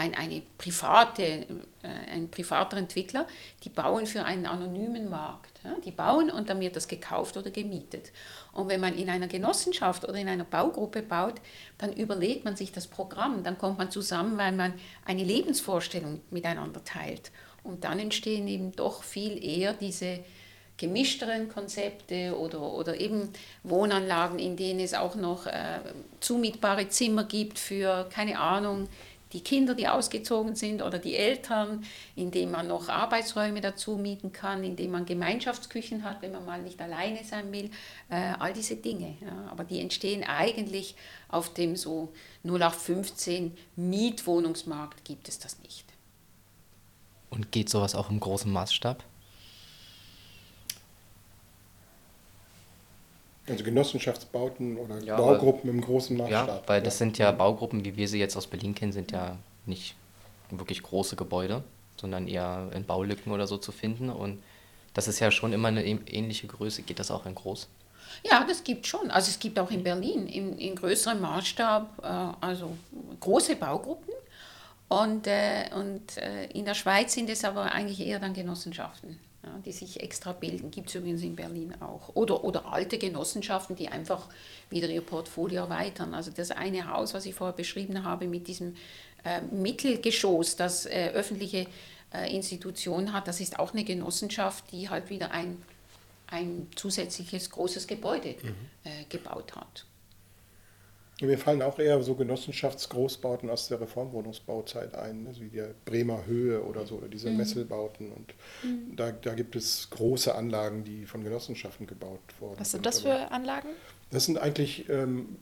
ein, eine private, äh, ein privater Entwickler, die bauen für einen anonymen Markt. Die bauen und dann wird das gekauft oder gemietet. Und wenn man in einer Genossenschaft oder in einer Baugruppe baut, dann überlegt man sich das Programm, dann kommt man zusammen, weil man eine Lebensvorstellung miteinander teilt. Und dann entstehen eben doch viel eher diese gemischteren Konzepte oder, oder eben Wohnanlagen, in denen es auch noch äh, zumietbare Zimmer gibt für, keine Ahnung, die Kinder, die ausgezogen sind oder die Eltern, indem man noch Arbeitsräume dazu mieten kann, indem man Gemeinschaftsküchen hat, wenn man mal nicht alleine sein will, äh, all diese Dinge. Ja. Aber die entstehen eigentlich auf dem so 0815 Mietwohnungsmarkt gibt es das nicht. Und geht sowas auch im großen Maßstab? Also Genossenschaftsbauten oder ja, Baugruppen im großen Maßstab. Ja, weil das sind ja Baugruppen, wie wir sie jetzt aus Berlin kennen, sind ja nicht wirklich große Gebäude, sondern eher in Baulücken oder so zu finden. Und das ist ja schon immer eine ähnliche Größe. Geht das auch in groß? Ja, das gibt schon. Also es gibt auch in Berlin in, in größerem Maßstab, äh, also große Baugruppen. Und, äh, und äh, in der Schweiz sind es aber eigentlich eher dann Genossenschaften ja, die sich extra bilden. Gibt es übrigens in Berlin auch. Oder, oder alte Genossenschaften, die einfach wieder ihr Portfolio erweitern. Also das eine Haus, was ich vorher beschrieben habe, mit diesem äh, Mittelgeschoss, das äh, öffentliche äh, Institution hat, das ist auch eine Genossenschaft, die halt wieder ein, ein zusätzliches großes Gebäude mhm. Äh, gebaut hat. Mir fallen auch eher so Genossenschaftsgroßbauten aus der Reformwohnungsbauzeit ein, also wie die Bremer Höhe oder so, oder diese mhm. Messelbauten. Und mhm. da, da gibt es große Anlagen, die von Genossenschaften gebaut wurden. Was sind das für Anlagen? Das sind eigentlich ähm,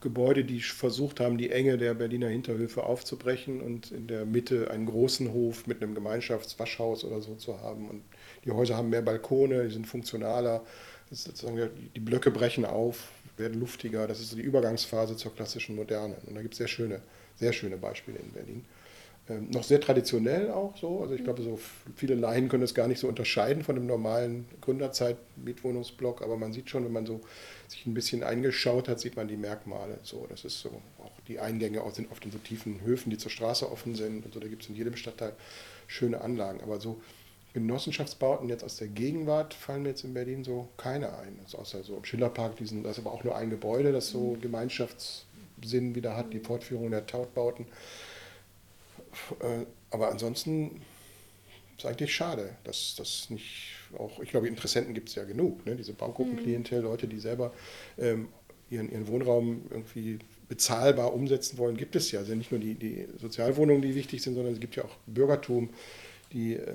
Gebäude, die versucht haben, die Enge der Berliner Hinterhöfe aufzubrechen und in der Mitte einen großen Hof mit einem Gemeinschaftswaschhaus oder so zu haben. Und die Häuser haben mehr Balkone, die sind funktionaler. sozusagen, die Blöcke brechen auf, werden luftiger. Das ist so die Übergangsphase zur klassischen Moderne. Und da gibt es sehr schöne, sehr schöne Beispiele in Berlin. Ähm, noch sehr traditionell auch so. Also ich glaube, so viele Laien können es gar nicht so unterscheiden von dem normalen Gründerzeit-Mietwohnungsblock, aber man sieht schon, wenn man so sich ein bisschen eingeschaut hat, sieht man die Merkmale. So, das ist so, auch die Eingänge sind oft in so tiefen Höfen, die zur Straße offen sind und so. Da gibt es in jedem Stadtteil schöne Anlagen. Aber so Genossenschaftsbauten jetzt aus der Gegenwart fallen mir jetzt in Berlin so keine ein. Also außer so im Schillerpark, diesen, das ist aber auch nur ein Gebäude, das so mhm. Gemeinschaftssinn wieder hat, die Fortführung der Tautbauten. Äh, aber ansonsten ist eigentlich schade, dass das nicht auch, ich glaube, Interessenten gibt es ja genug, ne? diese Baugruppenklientel, Leute, die selber ähm, ihren, ihren Wohnraum irgendwie bezahlbar umsetzen wollen, gibt es ja. Also nicht nur die, die Sozialwohnungen, die wichtig sind, sondern es gibt ja auch Bürgertum, die äh,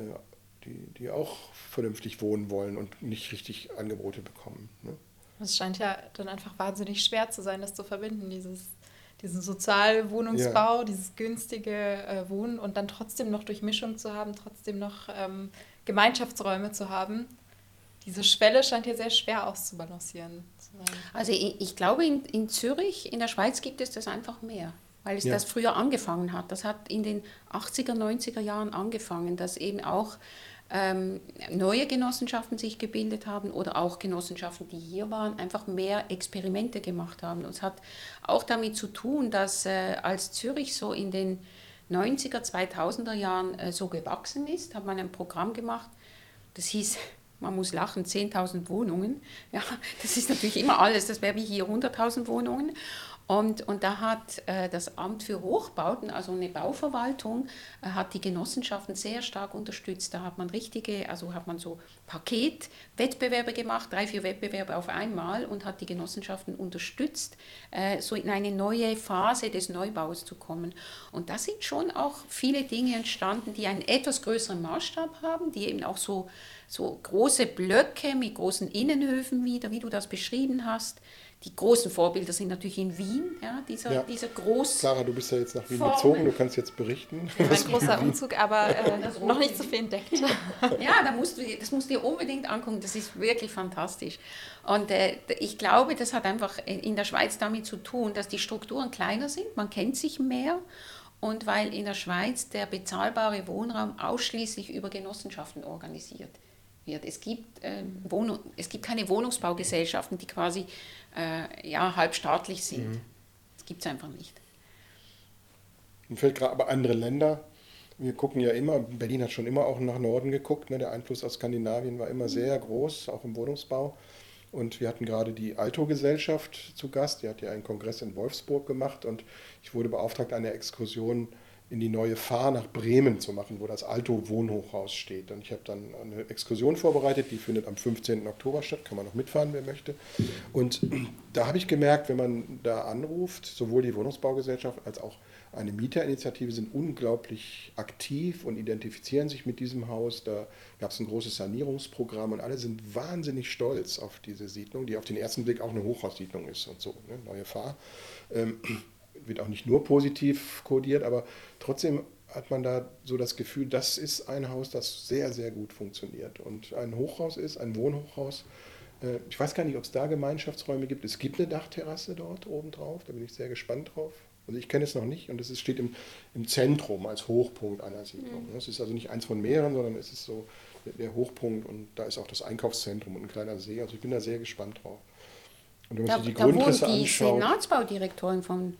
die, die auch vernünftig wohnen wollen und nicht richtig Angebote bekommen. Ne? Es scheint ja dann einfach wahnsinnig schwer zu sein, das zu verbinden, dieses, diesen Sozialwohnungsbau, ja. dieses günstige äh, Wohnen und dann trotzdem noch Durchmischung zu haben, trotzdem noch ähm, Gemeinschaftsräume zu haben. Diese Schwelle scheint hier sehr schwer auszubalancieren. Also ich, ich glaube, in, in Zürich, in der Schweiz gibt es das einfach mehr weil es ja. das früher angefangen hat. Das hat in den 80er, 90er Jahren angefangen, dass eben auch ähm, neue Genossenschaften sich gebildet haben oder auch Genossenschaften, die hier waren, einfach mehr Experimente gemacht haben. Und es hat auch damit zu tun, dass äh, als Zürich so in den 90er, 2000er Jahren äh, so gewachsen ist, hat man ein Programm gemacht, das hieß man muss lachen, 10.000 Wohnungen. Ja, das ist natürlich immer alles, das wäre wie hier 100.000 Wohnungen. Und, und da hat äh, das Amt für Hochbauten, also eine Bauverwaltung, äh, hat die Genossenschaften sehr stark unterstützt. Da hat man richtige, also hat man so Paketwettbewerbe gemacht, drei, vier Wettbewerbe auf einmal und hat die Genossenschaften unterstützt, äh, so in eine neue Phase des Neubaus zu kommen. Und da sind schon auch viele Dinge entstanden, die einen etwas größeren Maßstab haben, die eben auch so, so große Blöcke mit großen Innenhöfen wieder, wie du das beschrieben hast, die großen Vorbilder sind natürlich in Wien, ja, dieser, ja. dieser groß. Clara, du bist ja jetzt nach Wien Formen. gezogen, du kannst jetzt berichten. Ja, ein großer Umzug, aber äh, noch nicht so viel entdeckt. ja, da musst du, das musst du dir unbedingt angucken, das ist wirklich fantastisch. Und äh, ich glaube, das hat einfach in der Schweiz damit zu tun, dass die Strukturen kleiner sind, man kennt sich mehr und weil in der Schweiz der bezahlbare Wohnraum ausschließlich über Genossenschaften organisiert wird. Es gibt, äh, Wohnung, es gibt keine Wohnungsbaugesellschaften, die quasi äh, ja, halbstaatlich sind. Mhm. Das gibt es einfach nicht. Mir fällt gerade aber andere Länder. Wir gucken ja immer, Berlin hat schon immer auch nach Norden geguckt. Ne? Der Einfluss aus Skandinavien war immer sehr groß, auch im Wohnungsbau. Und wir hatten gerade die Alto-Gesellschaft zu Gast. Die hat ja einen Kongress in Wolfsburg gemacht und ich wurde beauftragt, eine Exkursion in die neue Fahr nach Bremen zu machen, wo das Alto Wohnhochhaus steht. Und ich habe dann eine Exkursion vorbereitet, die findet am 15. Oktober statt, kann man noch mitfahren, wer möchte. Und da habe ich gemerkt, wenn man da anruft, sowohl die Wohnungsbaugesellschaft als auch eine Mieterinitiative sind unglaublich aktiv und identifizieren sich mit diesem Haus. Da gab es ein großes Sanierungsprogramm und alle sind wahnsinnig stolz auf diese Siedlung, die auf den ersten Blick auch eine Hochhaussiedlung ist und so, ne? neue Fahr. Ähm, wird auch nicht nur positiv kodiert, aber trotzdem hat man da so das Gefühl, das ist ein Haus, das sehr, sehr gut funktioniert und ein Hochhaus ist, ein Wohnhochhaus. Äh, ich weiß gar nicht, ob es da Gemeinschaftsräume gibt. Es gibt eine Dachterrasse dort oben drauf, da bin ich sehr gespannt drauf. Also ich kenne es noch nicht und es steht im, im Zentrum als Hochpunkt einer Siedlung. Mhm. Es ist also nicht eins von mehreren, sondern es ist so der, Hochpunkt und da ist auch das Einkaufszentrum und ein kleiner See. Also ich bin da sehr gespannt drauf. Und wenn man da, sich die da Grundrisse wohnt die anschaut, Senatsbaudirektorin von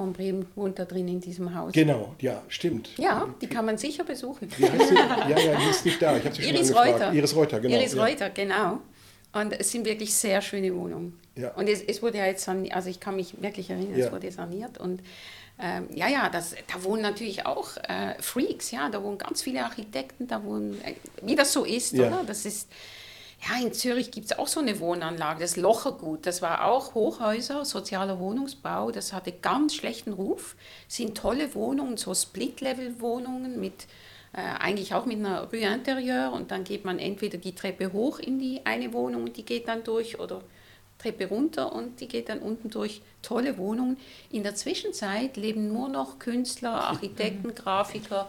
von Bremen wohnt da drin in diesem Haus. Genau, ja, stimmt. Ja, die kann man sicher besuchen. Ja, ja, die ist nicht da. Ich habe sie schon Iris Reuter. Iris Reuter, genau. Iris Reuter, genau. Und es sind wirklich sehr schöne Wohnungen. Ja. Und es, es wurde ja jetzt saniert, also ich kann mich wirklich erinnern, ja. es wurde saniert. Und ähm, ja, ja, das, da wohnen natürlich auch äh, Freaks, ja, da wohnen ganz viele Architekten, da wohnen, äh, wie das so ist, ja. oder? Das ist ja, in Zürich gibt es auch so eine Wohnanlage, das Lochergut. Das war auch Hochhäuser, sozialer Wohnungsbau. Das hatte ganz schlechten Ruf. Das sind tolle Wohnungen, so Split-Level-Wohnungen mit äh, eigentlich auch mit einer Rue Interieur. Und dann geht man entweder die Treppe hoch in die eine Wohnung und die geht dann durch oder Treppe runter und die geht dann unten durch. Tolle Wohnungen. In der Zwischenzeit leben nur noch Künstler, Architekten, Grafiker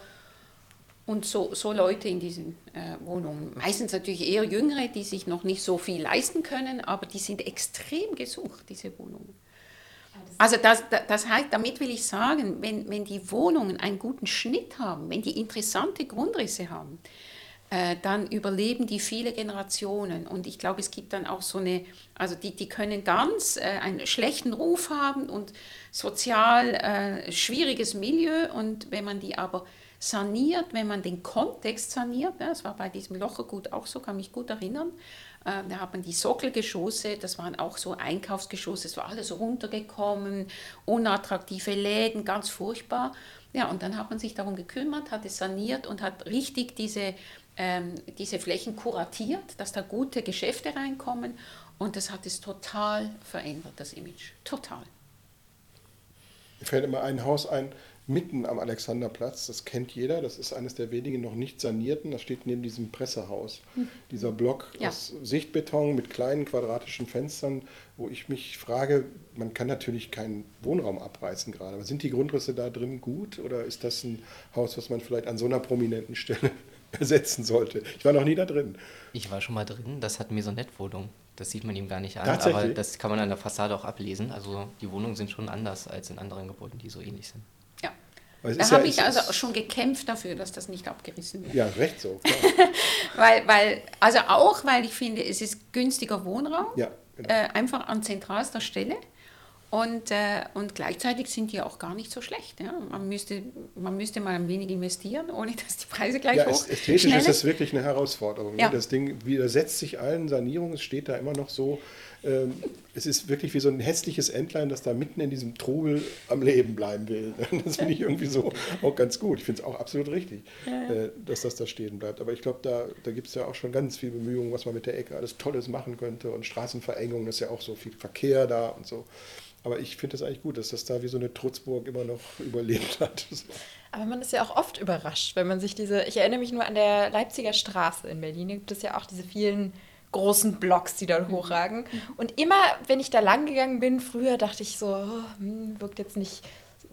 und so, so Leute in diesen äh, Wohnungen. Meistens natürlich eher Jüngere, die sich noch nicht so viel leisten können, aber die sind extrem gesucht, diese Wohnungen. Also das, das heißt, damit will ich sagen, wenn, wenn die Wohnungen einen guten Schnitt haben, wenn die interessante Grundrisse haben, äh, dann überleben die viele Generationen. Und ich glaube, es gibt dann auch so eine, also die, die können ganz äh, einen schlechten Ruf haben und sozial äh, schwieriges Milieu. Und wenn man die aber saniert, wenn man den Kontext saniert. Ja, das war bei diesem Lochergut auch so, kann mich gut erinnern. Äh, da hat man die Sockelgeschosse, das waren auch so Einkaufsgeschosse, es war alles runtergekommen, unattraktive Läden, ganz furchtbar. Ja, und dann hat man sich darum gekümmert, hat es saniert und hat richtig diese, ähm, diese Flächen kuratiert, dass da gute Geschäfte reinkommen. Und das hat es total verändert, das Image. Total. Mir fällt immer ein Haus ein, mitten am Alexanderplatz. Das kennt jeder. Das ist eines der wenigen noch nicht sanierten. Das steht neben diesem Pressehaus. Mhm. Dieser Block ja. aus Sichtbeton mit kleinen quadratischen Fenstern, wo ich mich frage, man kann natürlich keinen Wohnraum abreißen gerade. Aber sind die Grundrisse da drin gut oder ist das ein Haus, was man vielleicht an so einer prominenten Stelle ersetzen sollte? Ich war noch nie da drin. Ich war schon mal drin. Das hat Maisonette-Wohnung. Das sieht man ihm gar nicht an, aber das kann man an der Fassade auch ablesen. Also die Wohnungen sind schon anders als in anderen Gebäuden, die so ähnlich sind. Da habe ja, ich also schon gekämpft dafür, dass das nicht abgerissen wird. Ja, recht so. weil, weil, also auch, weil ich finde, es ist günstiger Wohnraum, ja, genau. äh, einfach an zentralster Stelle. Und, äh, und gleichzeitig sind die auch gar nicht so schlecht. Ja? Man, müsste, man müsste mal ein wenig investieren, ohne dass die Preise gleich ja, hoch Ästhetisch schnelle. ist das wirklich eine Herausforderung. Ne? Ja. Das Ding widersetzt sich allen Sanierungen. Es steht da immer noch so ähm, es ist wirklich wie so ein hässliches Entlein, das da mitten in diesem Trubel am Leben bleiben will. Das finde ich irgendwie so auch ganz gut. Ich finde es auch absolut richtig, ja. Äh, dass das da stehen bleibt. Aber ich glaube, da, da gibt es ja auch schon ganz viel Bemühungen, was man mit der Ecke alles Tolles machen könnte und Straßenverengung, ist ja auch so viel Verkehr da und so. Aber ich finde es eigentlich gut, dass das da wie so eine Trutzburg immer noch überlebt hat. Aber man ist ja auch oft überrascht, wenn man sich diese, ich erinnere mich nur an der Leipziger Straße in Berlin, gibt es ja auch diese vielen großen Blocks, die dort mhm. hochragen. Und immer, wenn ich da lang gegangen bin, früher dachte ich so, oh, hm, wirkt jetzt nicht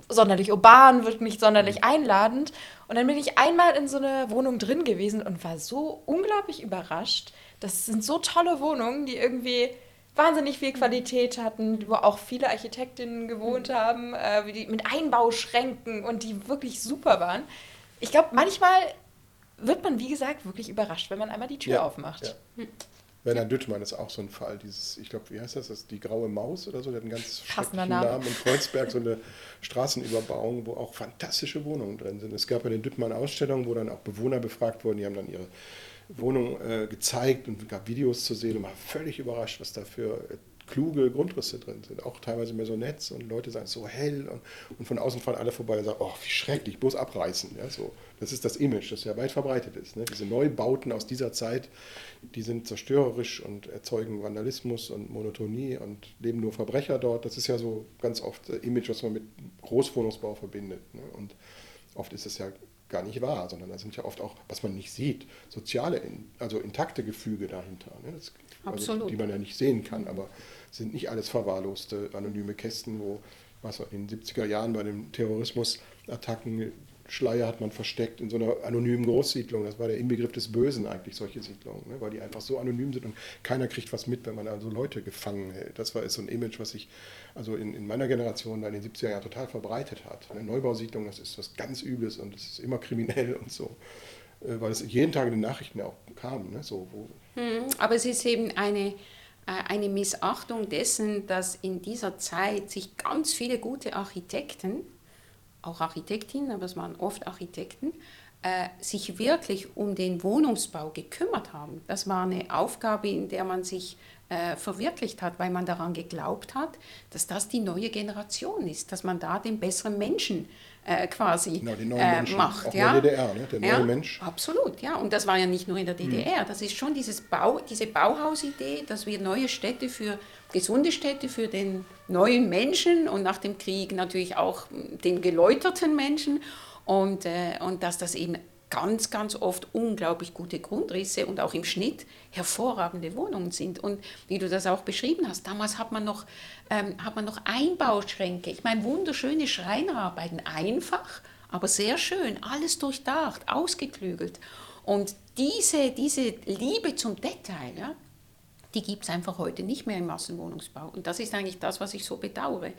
sonderlich urban, wirkt nicht sonderlich mhm. einladend. Und dann bin ich einmal in so einer Wohnung drin gewesen und war so unglaublich überrascht. Das sind so tolle Wohnungen, die irgendwie wahnsinnig viel Qualität hatten, wo auch viele Architektinnen gewohnt mhm. haben, äh, die, mit Einbauschränken und die wirklich super waren. Ich glaube, manchmal wird man, wie gesagt, wirklich überrascht, wenn man einmal die Tür Ja, aufmacht. ja. Werner Düttmann ist auch so ein Fall. Dieses, ich glaube, wie heißt das? das die graue Maus oder so. Der hat einen ganz schrecklichen Name. Namen. In Kreuzberg so eine Straßenüberbauung, wo auch fantastische Wohnungen drin sind. Es gab ja den Düttmann-Ausstellung, wo dann auch Bewohner befragt wurden. Die haben dann ihre Wohnung äh, gezeigt und gab Videos zu sehen und war völlig überrascht, was da für äh, kluge Grundrisse drin sind. Auch teilweise mehr so Netz und Leute sagen, so hell und, und von außen fahren alle vorbei und sagen, oh, wie schrecklich, bloß abreißen. Ja, so. Das ist das Image, das ja weit verbreitet ist. Ne? Diese Neubauten aus dieser Zeit, die sind zerstörerisch und erzeugen Vandalismus und Monotonie und leben nur Verbrecher dort. Das ist ja so ganz oft das Image, was man mit Großwohnungsbau verbindet. Ne? Und oft ist es ja gar nicht wahr, sondern da sind ja oft auch, was man nicht sieht, soziale, also intakte Gefüge dahinter. Ne? Das, also, die man ja nicht sehen kann, aber sind nicht alles verwahrloste anonyme Kästen, wo was in den 70er Jahren bei den Terrorismusattacken Schleier hat man versteckt in so einer anonymen Großsiedlung. Das war der Inbegriff des Bösen eigentlich, solche Siedlungen, ne? weil die einfach so anonym sind und keiner kriegt was mit, wenn man also Leute gefangen hält. Das war ist so ein Image, was sich also in, in meiner Generation in den 70er Jahren total verbreitet hat. Eine Neubausiedlung, das ist was ganz Übles und das ist immer kriminell und so. Äh, Weil es jeden Tag in den Nachrichten auch kam, ne? so, Hm, Aber es ist eben eine, äh, eine Missachtung dessen, dass in dieser Zeit sich ganz viele gute Architekten, auch Architektinnen, aber es waren oft Architekten, äh, sich wirklich um den Wohnungsbau gekümmert haben. Das war eine Aufgabe, in der man sich äh, verwirklicht hat, weil man daran geglaubt hat, dass das die neue Generation ist, dass man da den besseren Menschen äh, quasi Genau, den neuen äh, Menschen. macht. Auch in ja? der DDR, ne? Der neue ja, Mensch. Absolut, ja. Und das war ja nicht nur in der DDR. Das ist schon dieses Bau, diese Bauhausidee, dass wir neue Städte für, gesunde Städte für den neuen Menschen und nach dem Krieg natürlich auch den geläuterten Menschen. Und, äh, und dass das eben ganz, ganz oft unglaublich gute Grundrisse und auch im Schnitt hervorragende Wohnungen sind. Und wie du das auch beschrieben hast, damals hat man noch, ähm, hat man noch Einbauschränke. Ich meine, wunderschöne Schreinerarbeiten, einfach, aber sehr schön, alles durchdacht, ausgeklügelt. Und diese, diese Liebe zum Detail, ja, die gibt es einfach heute nicht mehr im Massenwohnungsbau. Und das ist eigentlich das, was ich so bedauere,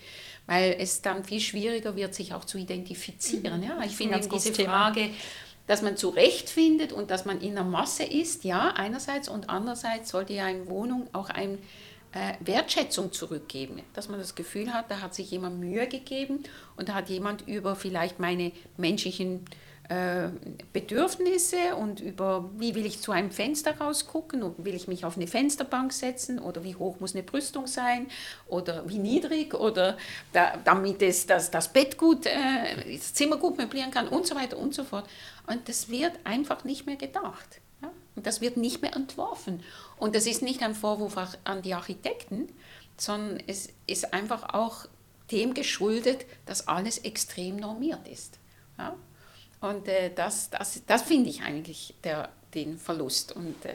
weil es dann viel schwieriger wird, sich auch zu identifizieren. Ja, ich finde diese Thema. Frage, dass man zurechtfindet und dass man in der Masse ist, ja, einerseits und andererseits sollte ja eine Wohnung auch eine äh, Wertschätzung zurückgeben, dass man das Gefühl hat, da hat sich jemand Mühe gegeben und da hat jemand über vielleicht meine menschlichen Bedürfnisse und über, wie will ich zu einem Fenster rausgucken und will ich mich auf eine Fensterbank setzen oder wie hoch muss eine Brüstung sein oder wie niedrig oder da, damit es das, das Bett gut, äh, das Zimmer gut möblieren kann und so weiter und so fort. Und das wird einfach nicht mehr gedacht. Ja? Und das wird nicht mehr entworfen. Und das ist nicht ein Vorwurf an die Architekten, sondern es ist einfach auch dem geschuldet, dass alles extrem normiert ist. Ja? Und äh, das, das, das finde ich eigentlich der, den Verlust. Und äh,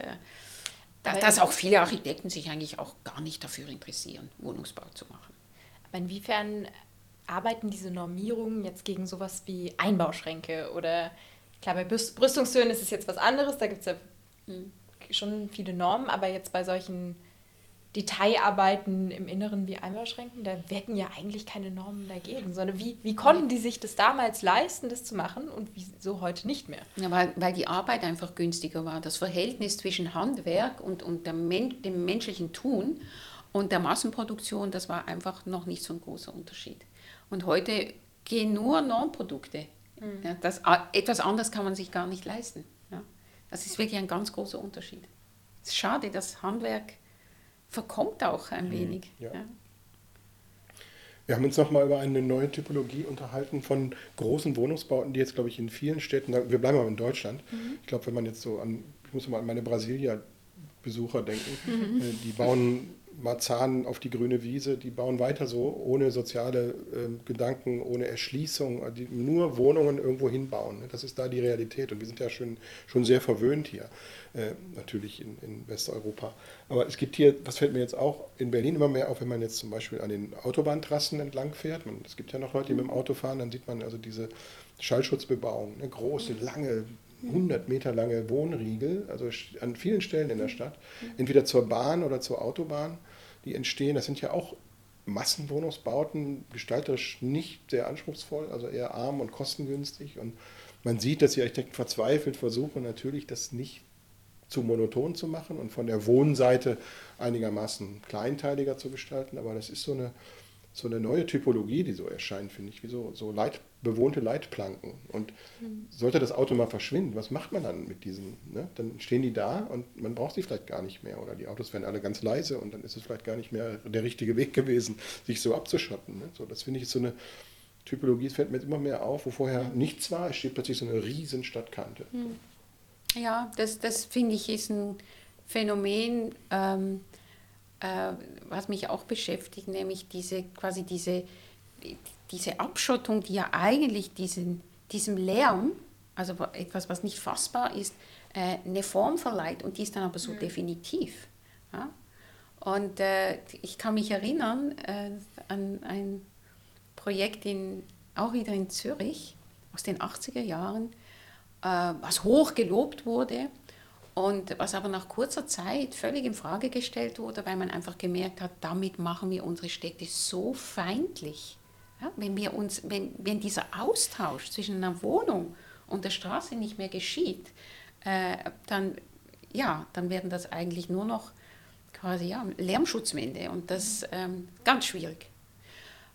da, Aber- dass auch viele Architekten sich eigentlich auch gar nicht dafür interessieren, Wohnungsbau zu machen. Aber inwiefern arbeiten diese Normierungen jetzt gegen sowas wie Einbauschränke oder klar, bei Brüst- Brüstungshöhen ist es jetzt was anderes, da gibt es ja schon viele Normen, aber jetzt bei solchen Detailarbeiten im Inneren wie Einbauschränken, da wirken ja eigentlich keine Normen dagegen, sondern wie, wie konnten die sich das damals leisten, das zu machen und wieso heute nicht mehr? Ja, weil, weil die Arbeit einfach günstiger war. Das Verhältnis zwischen Handwerk und, und Men dem menschlichen Tun und der Massenproduktion, das war einfach noch nicht so ein großer Unterschied. Und heute gehen nur Normprodukte. Ja, das, etwas anderes kann man sich gar nicht leisten. Ja. Das ist wirklich ein ganz großer Unterschied. Es ist schade, das Handwerk verkommt auch ein wenig. ja. Ja. Wir haben uns nochmal über eine neue Typologie unterhalten von großen Wohnungsbauten, die jetzt, glaube ich, in vielen Städten, wir bleiben mal in Deutschland, ich glaube, wenn man jetzt so an, ich muss mal an meine Brasilia-Besucher denken, äh, die bauen Marzahn auf die grüne Wiese, die bauen weiter so, ohne soziale ähm, Gedanken, ohne Erschließung, also die nur Wohnungen irgendwo hinbauen. ne? Das ist da die Realität und wir sind ja schon, schon sehr verwöhnt hier, äh, natürlich in, in Westeuropa. Aber es gibt hier, was fällt mir jetzt auch in Berlin immer mehr auf, wenn man jetzt zum Beispiel an den Autobahntrassen entlang fährt, es gibt ja noch Leute, die mit dem Auto fahren, dann sieht man also diese Schallschutzbebauung, ne, große, lange, 100 Meter lange Wohnriegel, also an vielen Stellen in der Stadt, entweder zur Bahn oder zur Autobahn, die entstehen. Das sind ja auch Massenwohnungsbauten, gestalterisch nicht sehr anspruchsvoll, also eher arm und kostengünstig und man sieht, dass die Architekten verzweifelt versuchen, natürlich das nicht zu monoton zu machen und von der Wohnseite einigermaßen kleinteiliger zu gestalten. Aber das ist so eine, so eine neue Typologie, die so erscheint, finde ich, wie so, so Leit, bewohnte Leitplanken. Und sollte das Auto mal verschwinden, was macht man dann mit diesen? Ne? Dann stehen die da und man braucht sie vielleicht gar nicht mehr. Oder die Autos werden alle ganz leise und dann ist es vielleicht gar nicht mehr der richtige Weg gewesen, sich so abzuschotten. Ne? So, das finde ich so eine Typologie, es fällt mir jetzt immer mehr auf, wo vorher nichts war, es steht plötzlich so eine riesen Stadtkante. Ja, das, das finde ich ist ein Phänomen, ähm, äh, was mich auch beschäftigt, nämlich diese quasi diese, diese Abschottung, die ja eigentlich diesen, diesem Lärm, also etwas, was nicht fassbar ist, äh, eine Form verleiht und die ist dann aber so definitiv. Ja? Und äh, ich kann mich erinnern äh, an ein Projekt in, auch wieder in Zürich aus den 80er Jahren, äh, was hoch gelobt wurde und was aber nach kurzer Zeit völlig in Frage gestellt wurde, weil man einfach gemerkt hat, damit machen wir unsere Städte so feindlich. Ja, wenn, wir uns, wenn, wenn dieser Austausch zwischen einer Wohnung und der Straße nicht mehr geschieht, äh, dann, ja, dann werden das eigentlich nur noch quasi ja, Lärmschutzwände und das ähm, ganz schwierig.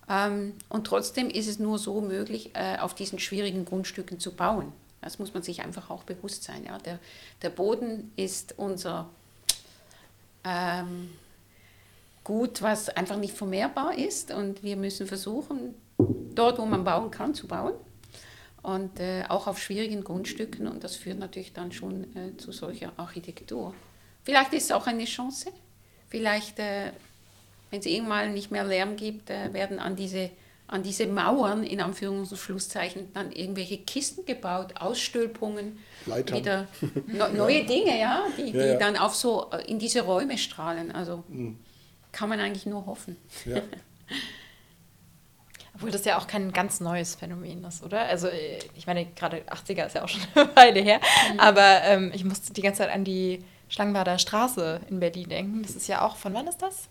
Ähm, und trotzdem ist es nur so möglich, äh, auf diesen schwierigen Grundstücken zu bauen. Das muss man sich einfach auch bewusst sein. Ja. Der, der Boden ist unser ähm, Gut, was einfach nicht vermehrbar ist und wir müssen versuchen, dort, wo man bauen kann, zu bauen. Und äh, auch auf schwierigen Grundstücken und das führt natürlich dann schon äh, zu solcher Architektur. Vielleicht ist es auch eine Chance. Vielleicht äh, wenn es irgendwann nicht mehr Lärm gibt, äh, werden an diese, an diese Mauern, in Anführungs- und Schlusszeichen, dann irgendwelche Kisten gebaut, Ausstülpungen, Leitern. wieder ne, neue Dinge, ja, die, die Ja, ja. dann auch so äh, in diese Räume strahlen. Also Mhm. Kann man eigentlich nur hoffen. Ja. Obwohl das ja auch kein ganz neues Phänomen ist, oder? Also äh, ich meine, gerade 80er ist ja auch schon eine Weile her, aber ähm, ich musste die ganze Zeit an die Schlangenbader Straße in Berlin denken. Das ist ja auch, von wann ist das?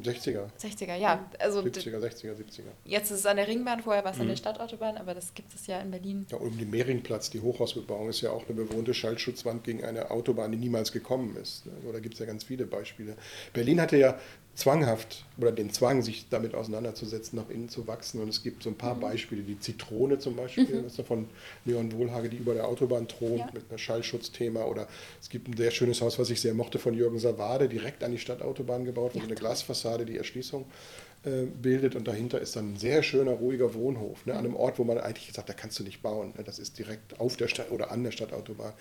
60er, 60er, ja. Also d- 70er, 60er, 70er. jetzt ist es an der Ringbahn, vorher war es an der Stadtautobahn, aber das gibt es ja in Berlin. Ja, um den Mehringplatz, die Hochhausbebauung ist ja auch eine bewohnte Schallschutzwand gegen eine Autobahn, die niemals gekommen ist. ne? So, da gibt es ja ganz viele Beispiele. Berlin hatte ja zwanghaft oder den Zwang, sich damit auseinanderzusetzen, nach innen zu wachsen. Und es gibt so ein paar Beispiele. Die Zitrone zum Beispiel, das ist ja von Leon Wohlhage, die über der Autobahn thront Ja. mit einem Schallschutzthema. Oder es gibt ein sehr schönes Haus, was ich sehr mochte, von Jürgen Savade, direkt an die Stadtautobahn gebaut, wo so eine Glasfassade die Erschließung äh, bildet und dahinter ist dann ein sehr schöner, ruhiger Wohnhof, ne, an einem Ort, wo man eigentlich sagt, da kannst du nicht bauen. Ne, das ist direkt auf der Stadt oder an der Stadtautobahn.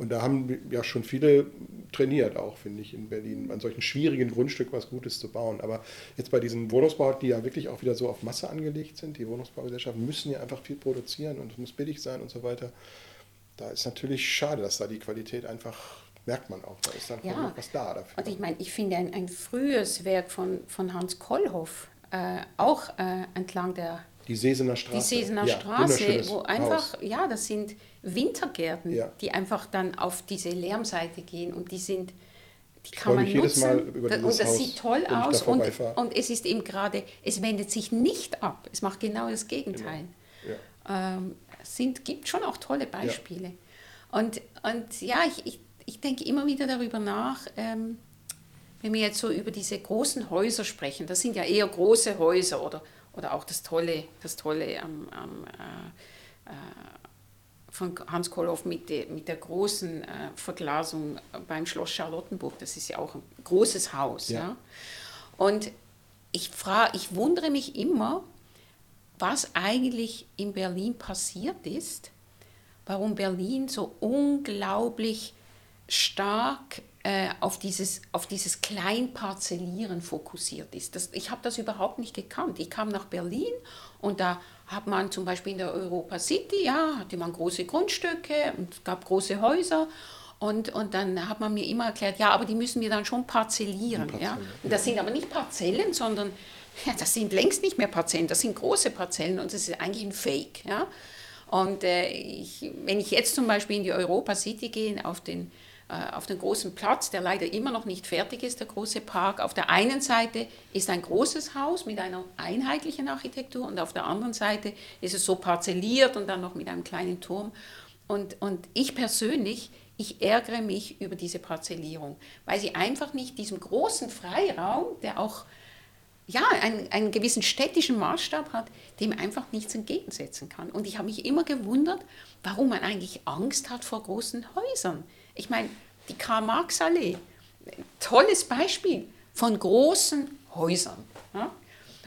Und da haben ja schon viele trainiert, auch finde ich, in Berlin, an solchen schwierigen Grundstücken was Gutes zu bauen. Aber jetzt bei diesen Wohnungsbauten, die ja wirklich auch wieder so auf Masse angelegt sind, die Wohnungsbaugesellschaften müssen ja einfach viel produzieren und es muss billig sein und so weiter. Da ist natürlich schade, dass da die Qualität einfach, merkt man auch, da ist dann Ja. was da dafür. Und ich meine, ich finde ein, ein frühes Werk von, von Hans Kollhoff, äh, auch äh, entlang der Die Sesener Straße. Die Sesener Ja, Straße, wo Haus. einfach, ja, das sind Wintergärten, Ja. die einfach dann auf diese Lärmseite gehen und die sind, die kann man nutzen. Und das sieht toll aus und, und es ist eben gerade, es wendet sich nicht ab, es macht genau das Gegenteil. Ja. Ähm, es sind, gibt schon auch tolle Beispiele. Und, und ja, ich, ich, ich denke immer wieder darüber nach, ähm, wenn wir jetzt so über diese großen Häuser sprechen, das sind ja eher große Häuser oder, oder auch das Tolle, das Tolle am, am, äh, äh, von Hans Kollhoff mit, der- mit der großen äh, Verglasung beim Schloss Charlottenburg. Das ist ja auch ein großes Haus. Ja. Ja. Und ich, frage, ich wundere mich immer, was eigentlich in Berlin passiert ist, warum Berlin so unglaublich stark äh, auf, dieses, auf dieses Kleinparzellieren fokussiert ist. Das, ich habe das überhaupt nicht gekannt. Ich kam nach Berlin und da hat man zum Beispiel in der Europa City, ja, hatte man große Grundstücke und es gab große Häuser. Und, und dann hat man mir immer erklärt, ja, aber die müssen wir dann schon parzellieren. Ja? Parzellen. Und das sind aber nicht Parzellen, sondern ja, das sind längst nicht mehr Parzellen, das sind große Parzellen und das ist eigentlich ein Fake. Ja? Und äh, ich, wenn ich jetzt zum Beispiel in die Europa City gehe, auf den, auf den großen Platz, der leider immer noch nicht fertig ist, der große Park. Auf der einen Seite ist ein großes Haus mit einer einheitlichen Architektur und auf der anderen Seite ist es so parzelliert und dann noch mit einem kleinen Turm. Und, und ich persönlich, ich ärgere mich über diese Parzellierung, weil sie einfach nicht diesen großen Freiraum, der auch ja, einen, einen gewissen städtischen Maßstab hat, dem einfach nichts entgegensetzen kann. Und ich habe mich immer gewundert, warum man eigentlich Angst hat vor großen Häusern. Ich meine, die Karl-Marx-Allee, tolles Beispiel von großen Häusern. Ja?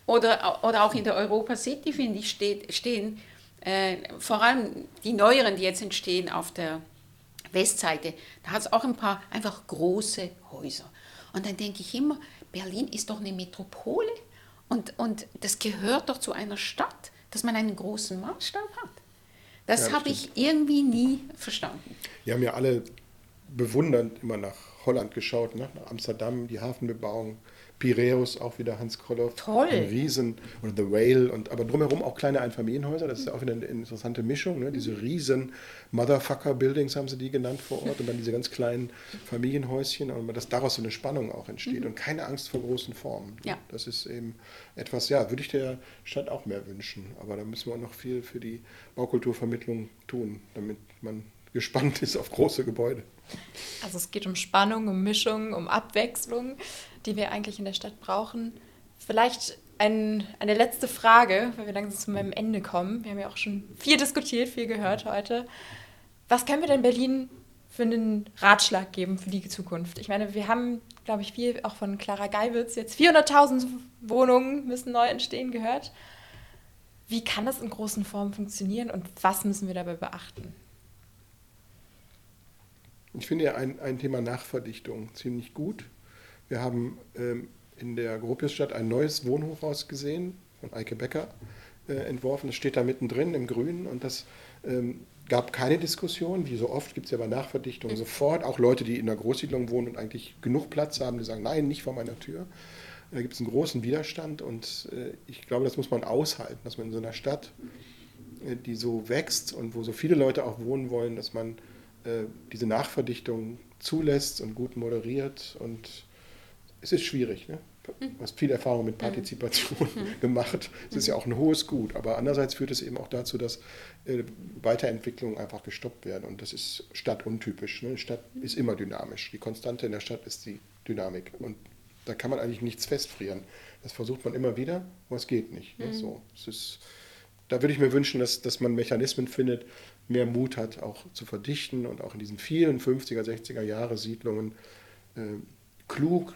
Oder, oder auch in der Europa City, finde ich, steht, stehen äh, vor allem die neueren, die jetzt entstehen auf der Westseite, da hat es auch ein paar einfach große Häuser. Und dann denke ich immer, Berlin ist doch eine Metropole und, und das gehört doch zu einer Stadt, dass man einen großen Maßstab hat. Das ja, habe ich irgendwie nie verstanden. Wir haben ja alle bewundernd immer nach Holland geschaut, ne? nach Amsterdam, die Hafenbebauung, Piräus, auch wieder Hans Krolloff. Toll. Ein Riesen oder The Whale und aber drumherum auch kleine Einfamilienhäuser. Das ist ja auch wieder eine interessante Mischung. Ne? Diese riesen Motherfucker-Buildings haben sie die genannt vor Ort und dann diese ganz kleinen Familienhäuschen und dass daraus so eine Spannung auch entsteht mhm. und keine Angst vor großen Formen. Ja. Das ist eben etwas, ja, würde ich der Stadt auch mehr wünschen. Aber da müssen wir auch noch viel für die Baukulturvermittlung tun, damit man gespannt ist auf große Gebäude. Also es geht um Spannung, um Mischung, um Abwechslung, die wir eigentlich in der Stadt brauchen. Vielleicht ein, eine letzte Frage, weil wir langsam zu meinem Ende kommen. Wir haben ja auch schon viel diskutiert, viel gehört heute. Was können wir denn Berlin für einen Ratschlag geben für die Zukunft? Ich meine, wir haben, glaube ich, viel auch von Clara Geiwitz jetzt 400.000 Wohnungen müssen neu entstehen gehört. Wie kann das in großen Formen funktionieren und was müssen wir dabei beachten? Ich finde ja ein, ein Thema Nachverdichtung ziemlich gut. Wir haben ähm, in der Gropiusstadt ein neues Wohnhochhaus gesehen von Eike Becker äh, entworfen. Das steht da mittendrin im Grünen und das ähm, gab keine Diskussion. Wie so oft gibt es ja bei Nachverdichtung sofort auch Leute, die in der Großsiedlung wohnen und eigentlich genug Platz haben, die sagen, nein, nicht vor meiner Tür. Da gibt es einen großen Widerstand und äh, ich glaube, das muss man aushalten, dass man in so einer Stadt, äh, die so wächst und wo so viele Leute auch wohnen wollen, dass man äh, diese Nachverdichtung zulässt und gut moderiert. Und es ist schwierig. Ne? Du hast viel Erfahrung mit Partizipation mhm. gemacht. Es ist ja auch ein hohes Gut. Aber andererseits führt es eben auch dazu, dass äh, Weiterentwicklungen einfach gestoppt werden. Und das ist stadtuntypisch. Ne? Stadt ist immer dynamisch. Die Konstante in der Stadt ist die Dynamik. Und da kann man eigentlich nichts festfrieren. Das versucht man immer wieder, aber es geht nicht. Ne? Mhm. So, es ist, da würde ich mir wünschen, dass, dass man Mechanismen findet, mehr Mut hat, auch zu verdichten und auch in diesen vielen 50er, 60er Jahre Siedlungen äh, klug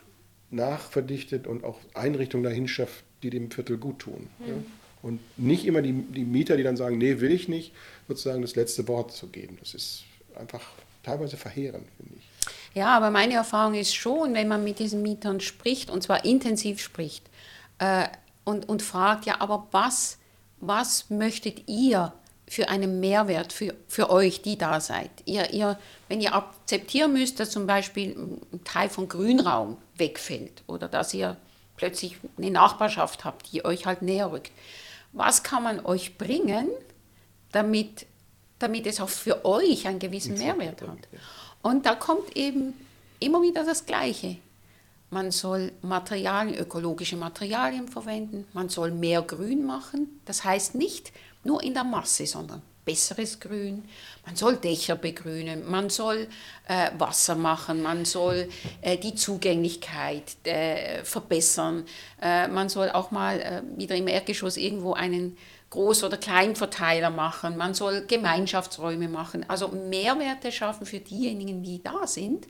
nachverdichtet und auch Einrichtungen dahin schafft, die dem Viertel gut tun. Mhm. Ja? Und nicht immer die, die Mieter, die dann sagen, nee, will ich nicht, sozusagen das letzte Wort zu geben. Das ist einfach teilweise verheerend, finde ich. Ja, aber meine Erfahrung ist schon, wenn man mit diesen Mietern spricht, und zwar intensiv spricht, äh, und, und fragt, ja, aber was, was möchtet ihr für einen Mehrwert für, für euch, die da seid. Ihr, ihr, wenn ihr akzeptieren müsst, dass zum Beispiel ein Teil von Grünraum wegfällt oder dass ihr plötzlich eine Nachbarschaft habt, die euch halt näher rückt, was kann man euch bringen, damit, damit es auch für euch einen gewissen Mehrwert hat? Und da kommt eben immer wieder das Gleiche. Man soll Materialien, ökologische Materialien verwenden, man soll mehr Grün machen. Das heißt nicht, nur in der Masse, sondern besseres Grün. Man soll Dächer begrünen, man soll äh, Wasser machen, man soll äh, die Zugänglichkeit äh, verbessern. Äh, man soll auch mal äh, wieder im Erdgeschoss irgendwo einen Groß- oder Kleinverteiler machen. Man soll Gemeinschaftsräume machen. Also Mehrwerte schaffen für diejenigen, die da sind.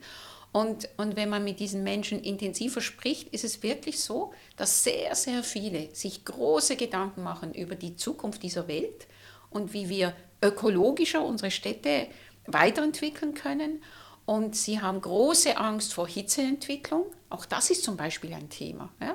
Und, und wenn man mit diesen Menschen intensiver spricht, ist es wirklich so, dass sehr, sehr viele sich große Gedanken machen über die Zukunft dieser Welt und wie wir ökologischer unsere Städte weiterentwickeln können. Und sie haben große Angst vor Hitzeentwicklung. Auch das ist zum Beispiel ein Thema. Ja?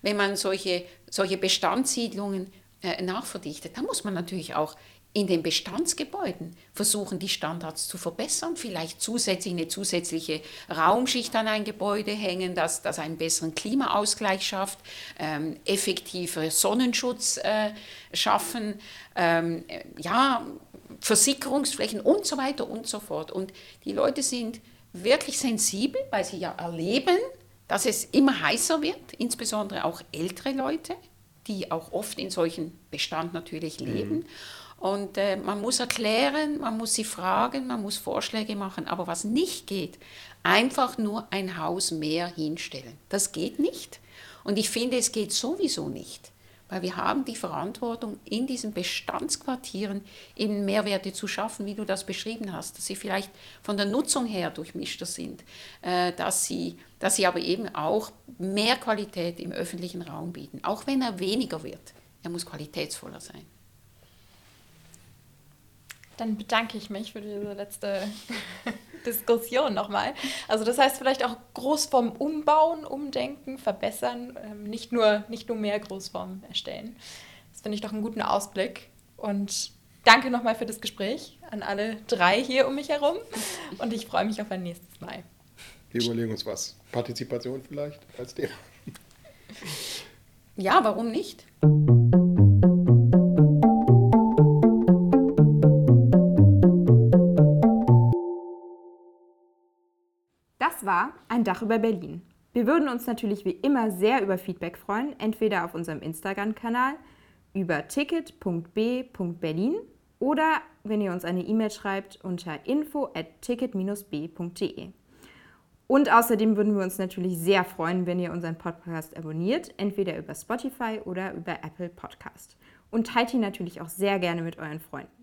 Wenn man solche, solche Bestandssiedlungen äh, nachverdichtet, dann muss man natürlich auch in den Bestandsgebäuden versuchen, die Standards zu verbessern, vielleicht zusätzlich eine zusätzliche Raumschicht an ein Gebäude hängen, das, das einen besseren Klimaausgleich schafft, ähm, effektiver Sonnenschutz äh, schaffen, ähm, ja, Versickerungsflächen und so weiter und so fort. Und die Leute sind wirklich sensibel, weil sie ja erleben, dass es immer heißer wird, insbesondere auch ältere Leute, die auch oft in solchen Bestand natürlich leben. Und äh, man muss erklären, man muss sie fragen, man muss Vorschläge machen. Aber was nicht geht, einfach nur ein Haus mehr hinstellen. Das geht nicht. Und ich finde, es geht sowieso nicht. Weil wir haben die Verantwortung, in diesen Bestandsquartieren eben Mehrwerte zu schaffen, wie du das beschrieben hast, dass sie vielleicht von der Nutzung her durchmischter sind, äh, dass, sie, dass sie aber eben auch mehr Qualität im öffentlichen Raum bieten, auch wenn er weniger wird. Er muss qualitätsvoller sein. Dann bedanke ich mich für diese letzte Diskussion nochmal. Also das heißt vielleicht auch Großform umbauen, umdenken, verbessern, ähm, nicht, nur, nicht nur mehr Großformen erstellen. Das finde ich doch einen guten Ausblick. Und danke nochmal für das Gespräch an alle drei hier um mich herum. Und ich freue mich auf ein nächstes Mal. Wir überlegen uns was. Partizipation vielleicht als Thema. Ja, warum nicht? Das war ein Dach über Berlin. Wir würden uns natürlich wie immer sehr über Feedback freuen, entweder auf unserem Instagram-Kanal über ticket.b.berlin oder wenn ihr uns eine E-Mail schreibt unter info at ticket-b.de. Und außerdem würden wir uns natürlich sehr freuen, wenn ihr unseren Podcast abonniert, entweder über Spotify oder über Apple Podcast. Und teilt ihn natürlich auch sehr gerne mit euren Freunden.